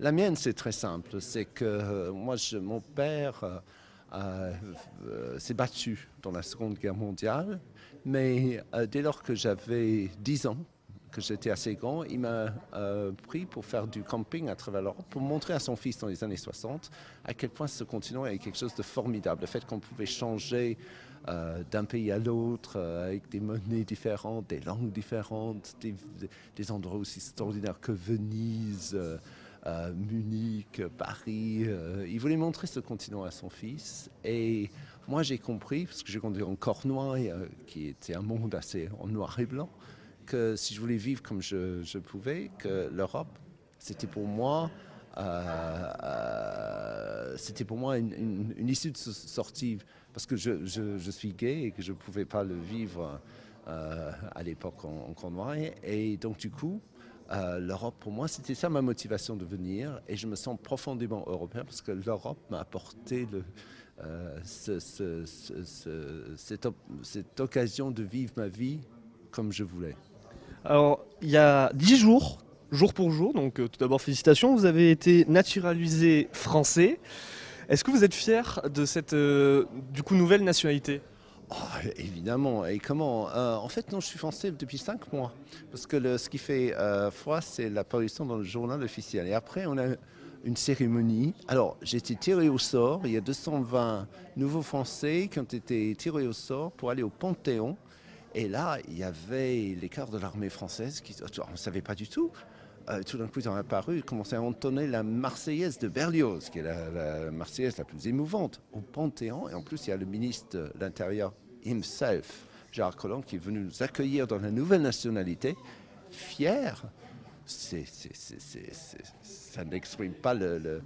La mienne, c'est très simple. C'est que euh, moi, mon père euh, euh, s'est battu dans la Seconde Guerre mondiale, mais dès lors que j'avais 10 ans, que j'étais assez grand, il m'a pris pour faire du camping à travers l'Europe, pour montrer à son fils dans les années 60 à quel point ce continent avait quelque chose de formidable. Le fait qu'on pouvait changer d'un pays à l'autre avec des monnaies différentes, des langues différentes, des, endroits aussi extraordinaires que Venise. Munich, Paris. Euh, il voulait montrer ce continent à son fils. Et moi, j'ai compris, parce que j'ai conduit en Cornouailles, euh, qui était un monde assez en noir et blanc, que si je voulais vivre comme je, pouvais, que l'Europe, c'était pour moi, euh, c'était pour moi une, issue de sortie, parce que je, suis gay et que je ne pouvais pas le vivre à l'époque en, en Cornouailles. Et donc, du coup, l'Europe, pour moi, c'était ça ma motivation de venir. Et je me sens profondément européen parce que l'Europe m'a apporté euh, cette, occasion de vivre ma vie comme je voulais. Alors, il y a dix jours, jour pour jour, donc euh, tout d'abord félicitations, vous avez été naturalisé français. Est-ce que vous êtes fier de cette euh, du coup nouvelle nationalité? Oh, évidemment. Et comment euh, En fait, non, je suis français depuis cinq mois. Parce que ce qui fait euh, foi, c'est la parution dans le journal officiel. Et après, on a une cérémonie. Alors, j'ai été tiré au sort. Il y a 220 nouveaux Français qui ont été tirés au sort pour aller au Panthéon. Et là, il y avait les de l'armée française qui, on ne savait pas du tout. Euh, tout d'un coup, ils ont apparu, ils commençaient à entonner la Marseillaise de Berlioz, qui est la, Marseillaise la plus émouvante, au Panthéon. Et en plus, il y a le ministre de l'Intérieur himself, Gérard Collomb, qui est venu nous accueillir dans la nouvelle nationalité, fier. ça n'exprime pas le,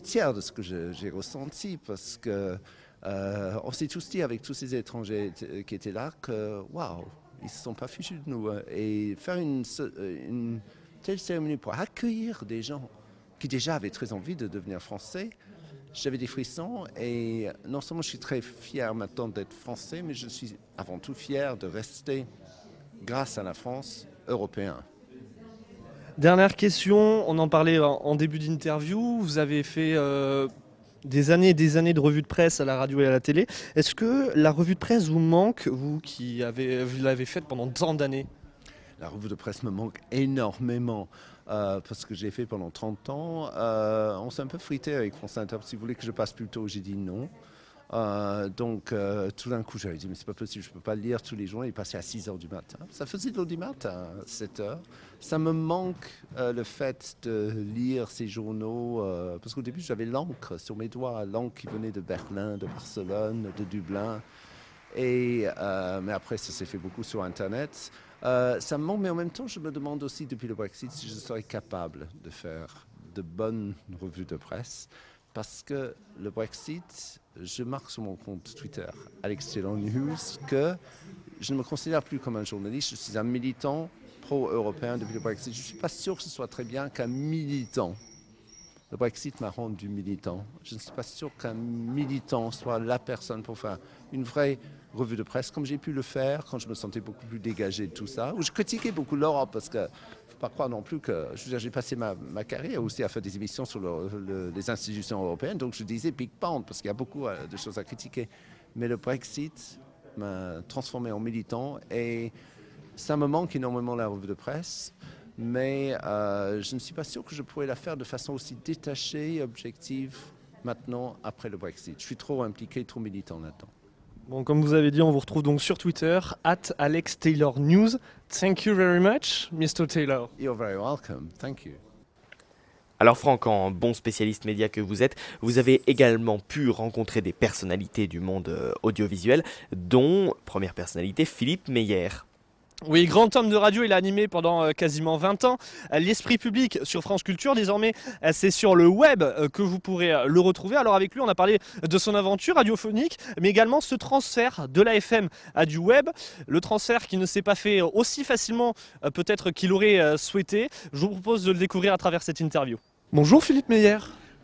tiers de ce que j'ai ressenti, parce que euh, on s'est tous dit avec tous ces étrangers qui étaient là que, waouh, ils ne se sont pas fichus de nous. Hein. Et faire une telle cérémonie pour accueillir des gens qui déjà avaient très envie de devenir français. J'avais des frissons et non seulement je suis très fier maintenant d'être français, mais je suis avant tout fier de rester, grâce à la France, européen. Dernière question, on en parlait en début d'interview, vous avez fait euh, des années et des années de revues de presse à la radio et à la télé. Est-ce que la revue de presse vous manque, vous qui l'avez faite pendant tant d'années? La revue de presse me manque énormément euh, parce que j'ai fait pendant 30 ans. Euh, on s'est un peu frité avec France Inter. Si vous voulez que je passe plus tôt, j'ai dit non. Euh, donc tout d'un coup, j'avais dit, mais c'est pas possible, je peux pas lire tous les jours. Il passait à 6 h du matin. Ça faisait de l'eau du matin, 7 h. Ça me manque le fait de lire ces journaux, parce qu'au début, j'avais l'encre sur mes doigts, l'encre qui venait de Berlin, de Barcelone, de Dublin. Et, mais après, ça s'est fait beaucoup sur Internet. Euh, ça me manque, mais en même temps, je me demande aussi depuis le Brexit si je serais capable de faire de bonnes revues de presse. Parce que le Brexit, je marque sur mon compte Twitter, Alex News, que je ne me considère plus comme un journaliste, je suis un militant pro-européen depuis le Brexit. Je ne suis pas sûr que ce soit très bien qu'un militant. Le Brexit m'a rendu militant. Je ne suis pas sûr qu'un militant soit la personne pour faire une vraie revue de presse, comme j'ai pu le faire quand je me sentais beaucoup plus dégagé de tout ça, où je critiquais beaucoup l'Europe, parce que faut pas croire non plus que j'ai passé ma, carrière aussi à faire des émissions sur les institutions européennes, donc je disais Big Pound, parce qu'il y a beaucoup euh, de choses à critiquer. Mais le Brexit m'a transformé en militant et ça me manque énormément la revue de presse. Mais euh, je ne suis pas sûr que je pourrais la faire de façon aussi détachée, objective maintenant après le Brexit. Je suis trop impliqué, trop militant là-dedans. Bon, comme vous avez dit, on vous retrouve donc sur Twitter, at Alex Taylor News. Thank you very much, Mr. Taylor. You're very welcome. Thank you. Alors Franck, en bon spécialiste média que vous êtes, vous avez également pu rencontrer des personnalités du monde euh, audiovisuel, dont, première personnalité, Philippe Meyer. Oui, grand homme de radio, il a animé pendant euh, quasiment 20 ans euh, l'esprit public sur France Culture. Désormais, euh, c'est sur le web que vous pourrez le retrouver. Alors avec lui, on a parlé de son aventure radiophonique, mais également ce transfert de la FM à du web. Le transfert qui ne s'est pas fait aussi facilement peut-être qu'il aurait souhaité. Je vous propose de le découvrir à travers cette interview. Bonjour Philippe Meyer.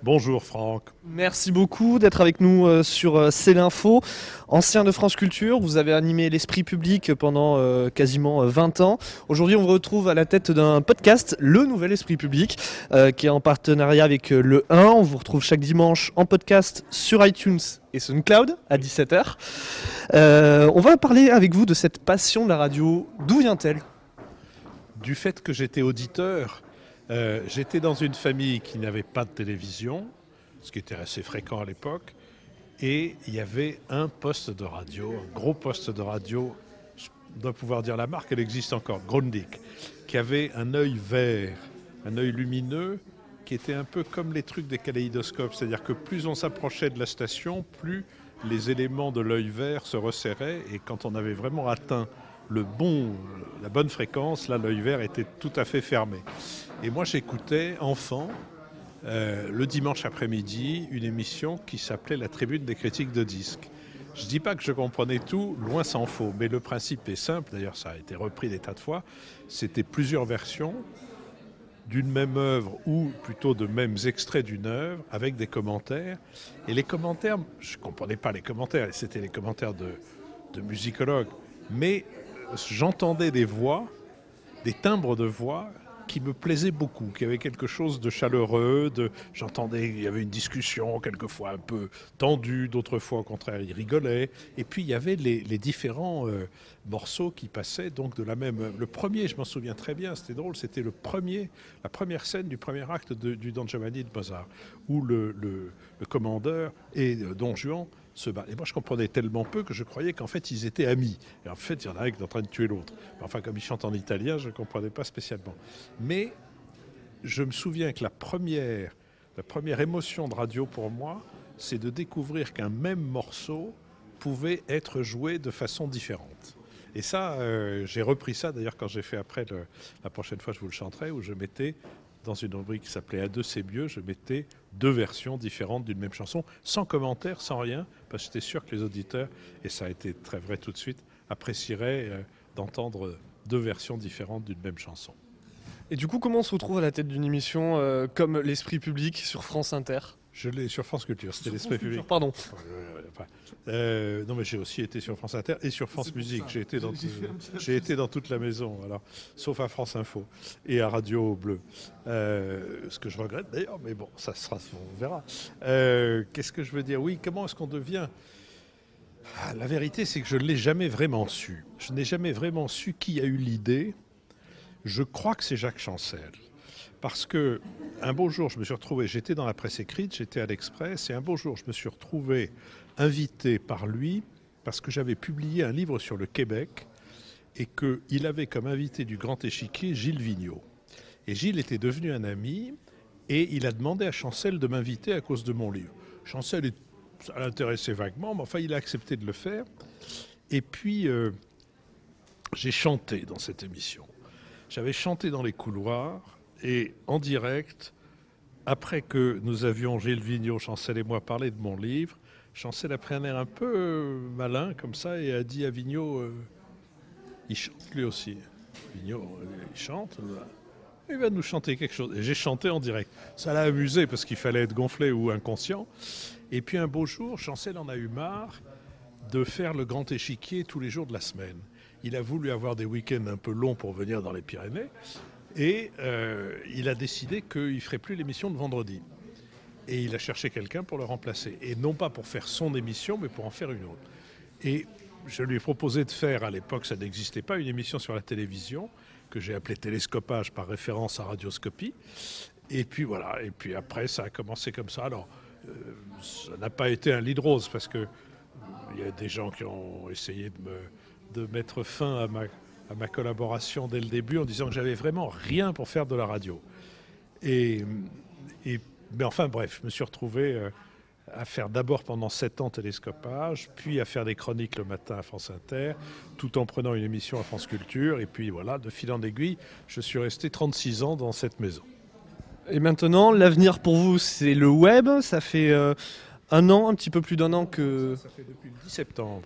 Bonjour Franck. Merci beaucoup d'être avec nous euh, sur euh, C'est l'info. Ancien de France Culture, vous avez animé l'esprit public pendant euh, quasiment euh, 20 ans. Aujourd'hui, on vous retrouve à la tête d'un podcast, Le Nouvel Esprit Public, qui est en partenariat avec le 1. On vous retrouve chaque dimanche en podcast sur iTunes et SoundCloud à 17h. Euh, on va parler avec vous de cette passion de la radio. D'où vient-elle? Du fait que j'étais auditeur, euh, j'étais dans une famille qui n'avait pas de télévision, ce qui était assez fréquent à l'époque, et il y avait un poste de radio, un gros poste de radio, je dois pouvoir dire la marque, elle existe encore, Grundig, qui avait un œil vert, un œil lumineux, qui était un peu comme les trucs des kaléidoscopes, c'est-à-dire que plus on s'approchait de la station, plus les éléments de l'œil vert se resserraient, et quand on avait vraiment atteint le bon, la bonne fréquence, là l'œil vert était tout à fait fermé. Et moi j'écoutais enfant, euh, le dimanche après-midi, une émission qui s'appelait La Tribune des critiques de disques. Je ne dis pas que je comprenais tout, loin s'en faut, mais le principe est simple, d'ailleurs ça a été repris des tas de fois, c'était plusieurs versions d'une même œuvre ou plutôt de mêmes extraits d'une œuvre avec des commentaires. Et les commentaires, je ne comprenais pas les commentaires, c'était les commentaires de, de musicologues, mais j'entendais des voix, des timbres de voix qui me plaisaient beaucoup, qui avaient quelque chose de chaleureux, de, j'entendais, il y avait une discussion quelquefois un peu tendue, d'autres fois au contraire ils rigolaient, et puis il y avait les, différents euh, morceaux qui passaient donc de la même. Le premier, je m'en souviens très bien, c'était drôle, c'était le premier, la première scène du premier acte de- du Don Giovanni de Mozart, où le commandeur et euh, Don Juan Et moi, je comprenais tellement peu que je croyais qu'en fait, ils étaient amis. Et en fait, il y en a un qui est en train de tuer l'autre. Enfin, comme ils chantent en italien, je ne comprenais pas spécialement. Mais je me souviens que la première, la première émotion de radio pour moi, c'est de découvrir qu'un même morceau pouvait être joué de façon différente. Et ça, euh, j'ai repris ça d'ailleurs quand j'ai fait après, la prochaine fois je vous le chanterai, où je mettais dans une rubrique qui s'appelait À deux c'est mieux, je mettais deux versions différentes d'une même chanson, sans commentaire, sans rien, parce que j'étais sûr que les auditeurs, et ça a été très vrai tout de suite, apprécieraient euh, d'entendre deux versions différentes d'une même chanson. Et du coup, comment on se retrouve à la tête d'une émission euh, comme l'esprit public sur France Inter? Je l'ai sur France Culture, c'était l'esprit public. Pardon. Euh, euh, non, mais j'ai aussi été sur France Inter et sur France Musique. J'ai été, dans, j'ai été dans toute la maison, alors, sauf à France Info et à Radio Bleu. Euh, ce que je regrette d'ailleurs, mais bon, ça sera, on verra. Euh, qu'est-ce que je veux dire? Oui, comment est-ce qu'on devient? Ah, La vérité, c'est que je ne l'ai jamais vraiment su. Je n'ai jamais vraiment su qui a eu l'idée. Je crois que c'est Jacques Chancel. Parce que un beau jour, je me suis retrouvé, j'étais dans la presse écrite, j'étais à l'Express, et un beau jour, je me suis retrouvé invité par lui parce que j'avais publié un livre sur le Québec et qu'il avait comme invité du Grand Échiquier Gilles Vigneault. Et Gilles était devenu un ami et il a demandé à Chancel de m'inviter à cause de mon livre. Chancel, ça l'intéressait vaguement, mais enfin, il a accepté de le faire. Et puis, euh, j'ai chanté dans cette émission. J'avais chanté dans les couloirs et en direct, après que nous avions, Gilles Vigneault, Chancel et moi, parlé de mon livre, Chancel a pris un air un peu euh, malin comme ça et a dit à Vigneault, euh, il chante lui aussi. Vigneault, euh, il chante, il va nous chanter quelque chose. Et j'ai chanté en direct. Ça l'a amusé parce qu'il fallait être gonflé ou inconscient. Et puis un beau jour, Chancel en a eu marre de faire le grand échiquier tous les jours de la semaine. Il a voulu avoir des week-ends un peu longs pour venir dans les Pyrénées. Et euh, il a décidé qu'il ne ferait plus l'émission de vendredi. Et il a cherché quelqu'un pour le remplacer. Et non pas pour faire son émission, mais pour en faire une autre. Et je lui ai proposé de faire, à l'époque ça n'existait pas, une émission sur la télévision, que j'ai appelée Télescopage par référence à Radioscopie. Et puis voilà, et puis après ça a commencé comme ça. Alors ça n'a pas été un lead rose parce que il y a des gens qui ont essayé de, de mettre fin à ma, à ma collaboration dès le début en disant que j'avais vraiment rien pour faire de la radio. Et, et mais enfin bref, je me suis retrouvé euh, à faire d'abord pendant sept ans télescopage, puis à faire des chroniques le matin à France Inter, tout en prenant une émission à France Culture. Et puis voilà, de fil en aiguille, je suis resté 36 ans dans cette maison. Et maintenant, l'avenir pour vous, c'est le web. Ça fait euh, un an, un petit peu plus d'un an que... Ça, ça fait depuis le 10 septembre.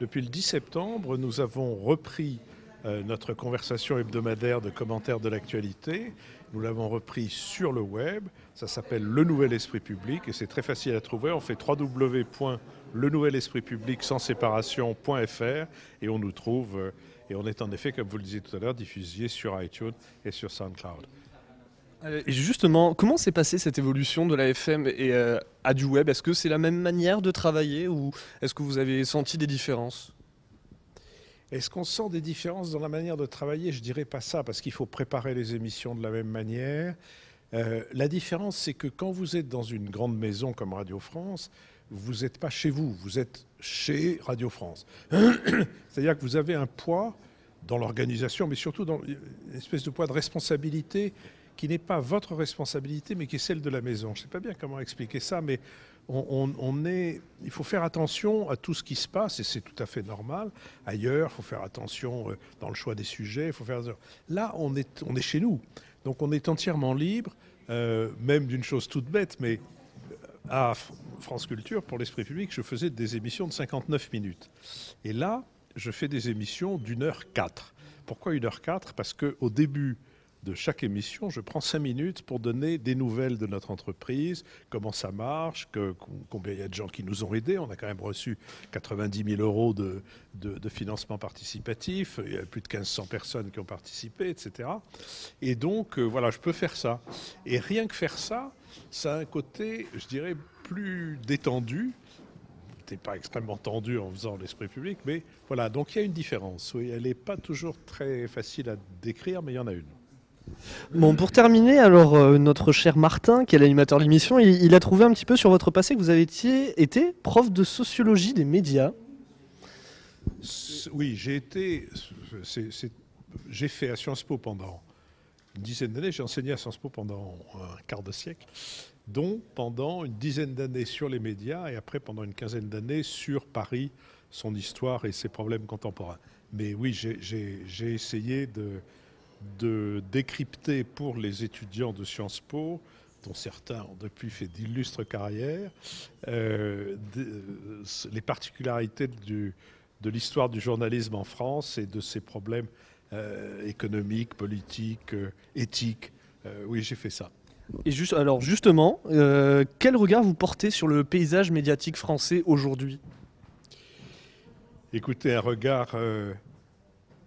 Depuis le 10 septembre, nous avons repris notre conversation hebdomadaire de commentaires de l'actualité. Nous l'avons repris sur le web. Ça s'appelle Le Nouvel Esprit Public et c'est très facile à trouver. On fait www.lenouvelespritpublic sans séparation.fr et on nous trouve. euh, Et on est en effet, comme vous le disiez tout à l'heure, diffusé sur iTunes et sur SoundCloud. Euh, Et justement, comment s'est passée cette évolution de la FM et euh, à du web? Est-ce que c'est la même manière de travailler ou est-ce que vous avez senti des différences? Est-ce qu'on sent des différences dans la manière de travailler? Je dirais pas ça, parce qu'il faut préparer les émissions de la même manière. Euh, la différence, c'est que quand vous êtes dans une grande maison comme Radio France, vous n'êtes pas chez vous, vous êtes chez Radio France. C'est-à-dire que vous avez un poids dans l'organisation, mais surtout dans une espèce de poids de responsabilité qui n'est pas votre responsabilité, mais qui est celle de la maison. Je ne sais pas bien comment expliquer ça, mais on, est, il faut faire attention à tout ce qui se passe, et c'est tout à fait normal. Ailleurs, il faut faire attention euh, dans le choix des sujets. Faut faire... Là, on est, on est chez nous. Donc on est entièrement libre, euh, même d'une chose toute bête, mais à F- France Culture, pour l'Esprit Public, je faisais des émissions de 59 minutes. Et là, je fais des émissions d'une heure quatre. Pourquoi une heure quatre? Parce qu'au début de chaque émission, je prends cinq minutes pour donner des nouvelles de notre entreprise, comment ça marche, combien il y a de gens qui nous ont aidés. On a quand même reçu 90 000 euros de, de- de financement participatif. Il y a plus de 1500 personnes qui ont participé, etc. Et donc, euh, voilà, je peux faire ça. Et rien que faire ça, ça a un côté, je dirais, plus détendu. T'es pas extrêmement tendu en faisant l'esprit public, mais voilà. Donc il y a une différence. Elle n'est pas toujours très facile à décrire, mais il y en a une. Bon, pour terminer, alors euh, notre cher Martin, qui est l'animateur de l'émission, il, a trouvé un petit peu sur votre passé que vous avez été, prof de sociologie des médias. Oui, j'ai été. J'ai fait à Sciences Po pendant une dizaine d'années. J'ai enseigné à Sciences Po pendant un quart de siècle, dont pendant une dizaine d'années sur les médias et après pendant une quinzaine d'années sur Paris, son histoire et ses problèmes contemporains. Mais oui, j'ai essayé de, de décrypter pour les étudiants de Sciences Po, dont certains ont depuis fait d'illustres carrières, euh, de- euh, les particularités du, de l'histoire du journalisme en France et de ses problèmes euh, économiques, politiques, euh, éthiques. Oui, j'ai fait ça. Et juste, alors justement, quel regard vous portez sur le paysage médiatique français aujourd'hui? Écoutez, un regard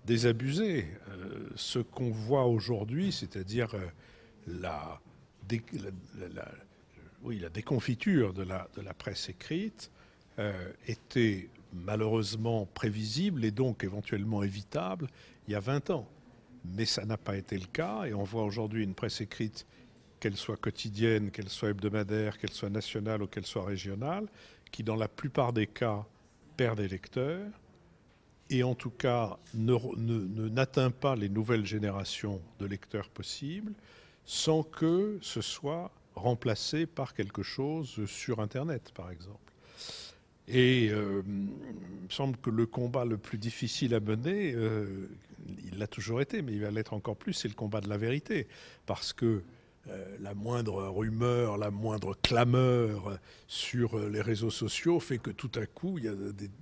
désabusé. Euh, ce qu'on voit aujourd'hui, c'est-à-dire euh, la, déconfiture de la, de la presse écrite, euh, était malheureusement prévisible et donc éventuellement évitable il y a 20 ans. Mais ça n'a pas été le cas et on voit aujourd'hui une presse écrite, qu'elle soit quotidienne, qu'elle soit hebdomadaire, qu'elle soit nationale ou qu'elle soit régionale, qui dans la plupart des cas perd des lecteurs et en tout cas re- ne- ne- n'atteint pas les nouvelles générations de lecteurs possibles sans que ce soit remplacé par quelque chose sur Internet, par exemple. Et euh, il me semble que le combat le plus difficile à mener, euh, il l'a toujours été, mais il va l'être encore plus, c'est le combat de la vérité. Parce que la moindre rumeur, la moindre clameur sur euh, les réseaux sociaux fait que tout à coup, il y a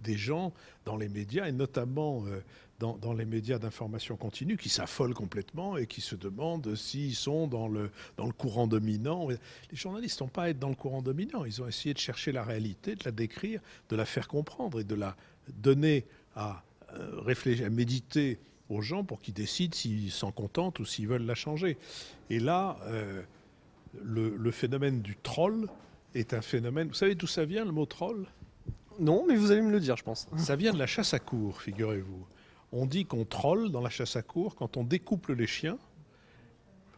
des, gens dans les médias, et notamment euh, dans, dans les médias d'information continue, qui s'affolent complètement et qui se demandent s'ils sont dans le, dans le courant dominant. Les journalistes n'ont pas à être dans le courant dominant, ils ont essayé de chercher la réalité, de la décrire, de la faire comprendre et de la donner à euh, réfléchir, à méditer aux gens pour qu'ils décident s'ils s'en contentent ou s'ils veulent la changer. Et là, euh, le, le phénomène du troll est un phénomène. Vous savez d'où ça vient le mot troll? Non, mais vous allez me le dire, je pense. Ça vient de la chasse à cour, figurez-vous. On dit qu'on troll dans la chasse à cour quand on découple les chiens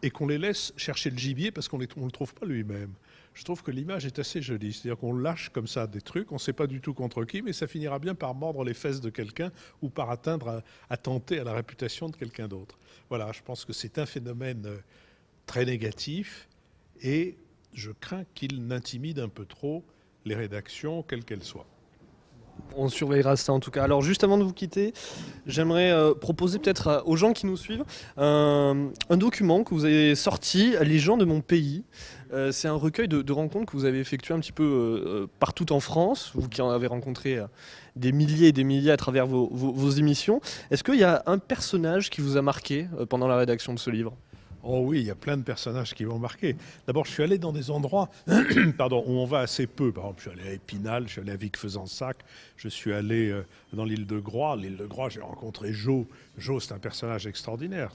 et qu'on les laisse chercher le gibier parce qu'on ne le trouve pas lui-même. Je trouve que l'image est assez jolie. C'est-à-dire qu'on lâche comme ça des trucs, on ne sait pas du tout contre qui, mais ça finira bien par mordre les fesses de quelqu'un ou par atteindre, attenter à la réputation de quelqu'un d'autre. Voilà, je pense que c'est un phénomène euh, très négatif et je crains qu'il n'intimide un peu trop les rédactions, quelles qu'elles soient. On surveillera ça en tout cas. Alors juste avant de vous quitter, j'aimerais euh, proposer peut-être euh, aux gens qui nous suivent un, document que vous avez sorti, Les gens de mon pays. Euh, c'est un recueil de, rencontres que vous avez effectué un petit peu partout en France, vous qui en avez rencontré des milliers et des milliers à travers vos émissions. Est-ce qu'il y a un personnage qui vous a marqué pendant la rédaction de ce livre? Oh oui, il y a plein de personnages qui vont marquer. D'abord, je suis allé dans des endroits pardon, où on va assez peu. Par exemple, je suis allé à Épinal, je suis allé à Vic-Fezensac, je suis allé euh, dans l'île de Groix. L'île de Groix, j'ai rencontré Jo. Jo, c'est un personnage extraordinaire.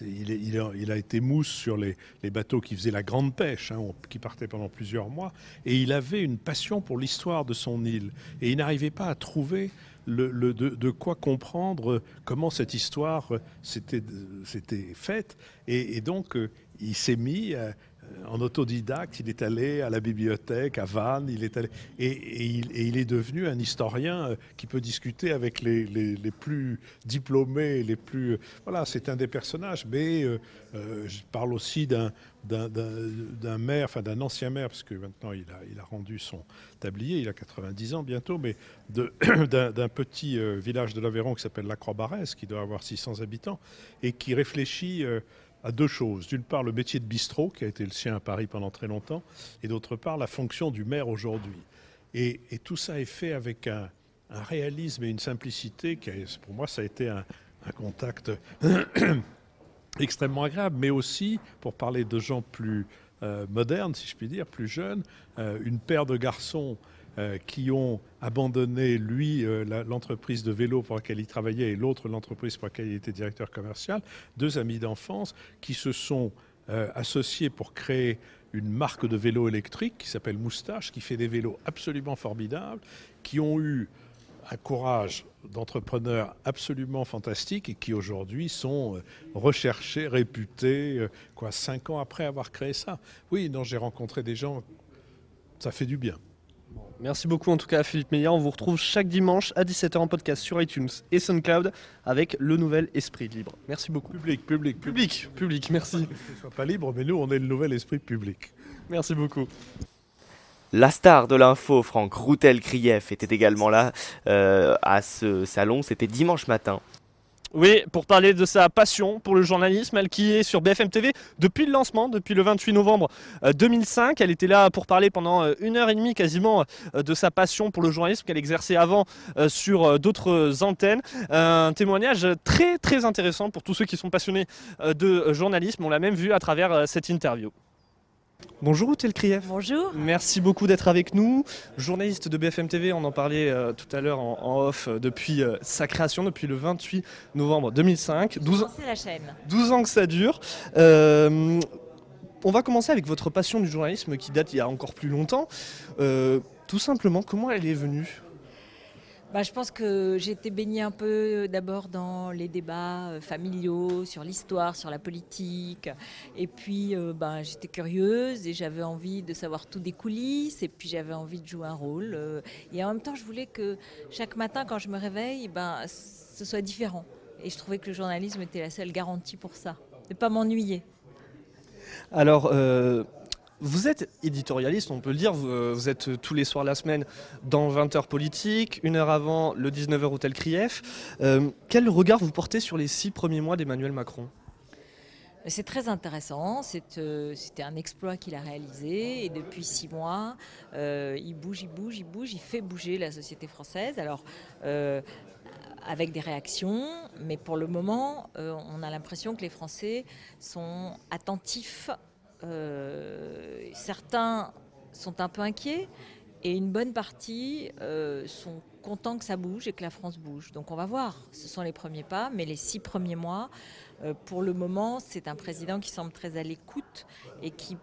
Il, a été mousse sur les, bateaux qui faisaient la grande pêche, hein, qui partaient pendant plusieurs mois. Et il avait une passion pour l'histoire de son île. Et il n'arrivait pas à trouver de, quoi comprendre comment cette histoire s'était faite. Et, donc, euh, il s'est mis euh, en autodidacte, il est allé à la bibliothèque, à Vannes, il est allé, et, il, est devenu un historien euh, qui peut discuter avec les, plus diplômés, les plus... Voilà, c'est un des personnages, mais je parle aussi d'un d'un maire, enfin d'un ancien maire, parce que maintenant il a, il a, rendu son tablier, il a 90 ans bientôt, mais d'un petit euh, village de l'Aveyron qui s'appelle La Croix-Barès, qui doit avoir 600 habitants, et qui réfléchit euh, à deux choses. D'une part, le métier de bistrot, qui a été le sien à Paris pendant très longtemps, et d'autre part, la fonction du maire aujourd'hui. Et, tout ça est fait avec un, réalisme et une simplicité qui, pour moi, ça a été un, contact extrêmement agréable, mais aussi, pour parler de gens plus euh, modernes, si je puis dire, plus jeunes, euh, une paire de garçons qui ont abandonné, lui, l'entreprise de vélo pour laquelle il travaillait et l'autre l'entreprise pour laquelle il était directeur commercial, deux amis d'enfance qui se sont associés pour créer une marque de vélo électrique qui s'appelle Moustache, qui fait des vélos absolument formidables, qui ont eu un courage d'entrepreneurs absolument fantastiques et qui aujourd'hui sont euh, recherchés, réputés, euh, quoi, cinq ans après avoir créé ça. Oui, non, j'ai rencontré des gens, ça fait du bien. Merci beaucoup en tout cas Philippe Meillat. On vous retrouve chaque dimanche à 17h en podcast sur iTunes et SoundCloud avec le nouvel Esprit Libre. Merci beaucoup. Public, public, public, public, merci. ne soit pas libre, mais nous on est le nouvel Esprit public. Merci beaucoup. La star de l'info, Franck Routel-Krief, était également là euh, à ce salon. C'était dimanche matin. Oui, pour parler de sa passion pour le journalisme, elle qui est sur BFM TV depuis le lancement, depuis le 28 novembre 2005. Euh, elle était là pour parler pendant euh, une heure et demie quasiment de sa passion pour le journalisme qu'elle exerçait avant sur d'autres antennes. Un témoignage très très intéressant pour tous ceux qui sont passionnés de journalisme. On l'a même vu à travers cette interview. Bonjour Outel Krief. Bonjour. Merci beaucoup d'être avec nous. Journaliste de BFM TV, on en parlait euh, tout à l'heure en, off euh, depuis euh, sa création, depuis le 28 novembre 2005. 12 ans, la chaîne. 12 ans que ça dure. on va commencer avec votre passion du journalisme qui date il y a encore plus longtemps. tout simplement, comment elle est venue? Bah, je pense que j'ai été baignée un peu d'abord dans les débats euh, familiaux, sur l'histoire, sur la politique. Et puis euh, bah, j'étais curieuse et j'avais envie de savoir tout des coulisses. Et puis j'avais envie de jouer un rôle. Euh. Et en même temps, je voulais que chaque matin, quand je me réveille, ben, ce soit différent. Et je trouvais que le journalisme était la seule garantie pour ça, de ne pas m'ennuyer. Alors, vous êtes éditorialiste, on peut le dire, vous, euh, êtes tous les soirs la semaine dans 20h politique, une heure avant le 19h Hôtel Krief. Euh, quel regard vous portez sur les six premiers mois d'Emmanuel Macron? C'est très intéressant, euh, c'était un exploit qu'il a réalisé et depuis six mois, il bouge, il bouge, il bouge, il fait bouger la société française. Alors, avec des réactions, mais pour le moment, on a l'impression que les Français sont attentifs euh, certains sont un peu inquiets et une bonne partie euh, sont contents que ça bouge et que la France bouge. Donc on va voir, ce sont les premiers pas, mais les six premiers mois, euh, pour le moment, c'est un président qui semble très à l'écoute et qui,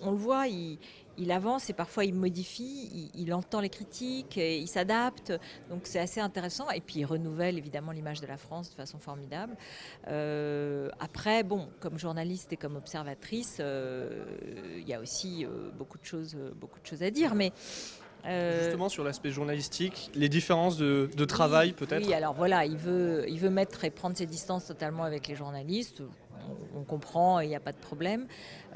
on le voit, il, il avance et parfois il modifie, il, entend les critiques, et il s'adapte. Donc c'est assez intéressant. Et puis il renouvelle évidemment l'image de la France de façon formidable. Euh, après, bon, comme journaliste et comme observatrice, euh, il y a aussi euh, beaucoup, de choses, beaucoup de choses à dire. Mais Justement sur l'aspect journalistique, les différences de, travail peut-être? Oui, alors voilà, il veut, il veut mettre et prendre ses distances totalement avec les journalistes on, comprend il n'y a pas de problème,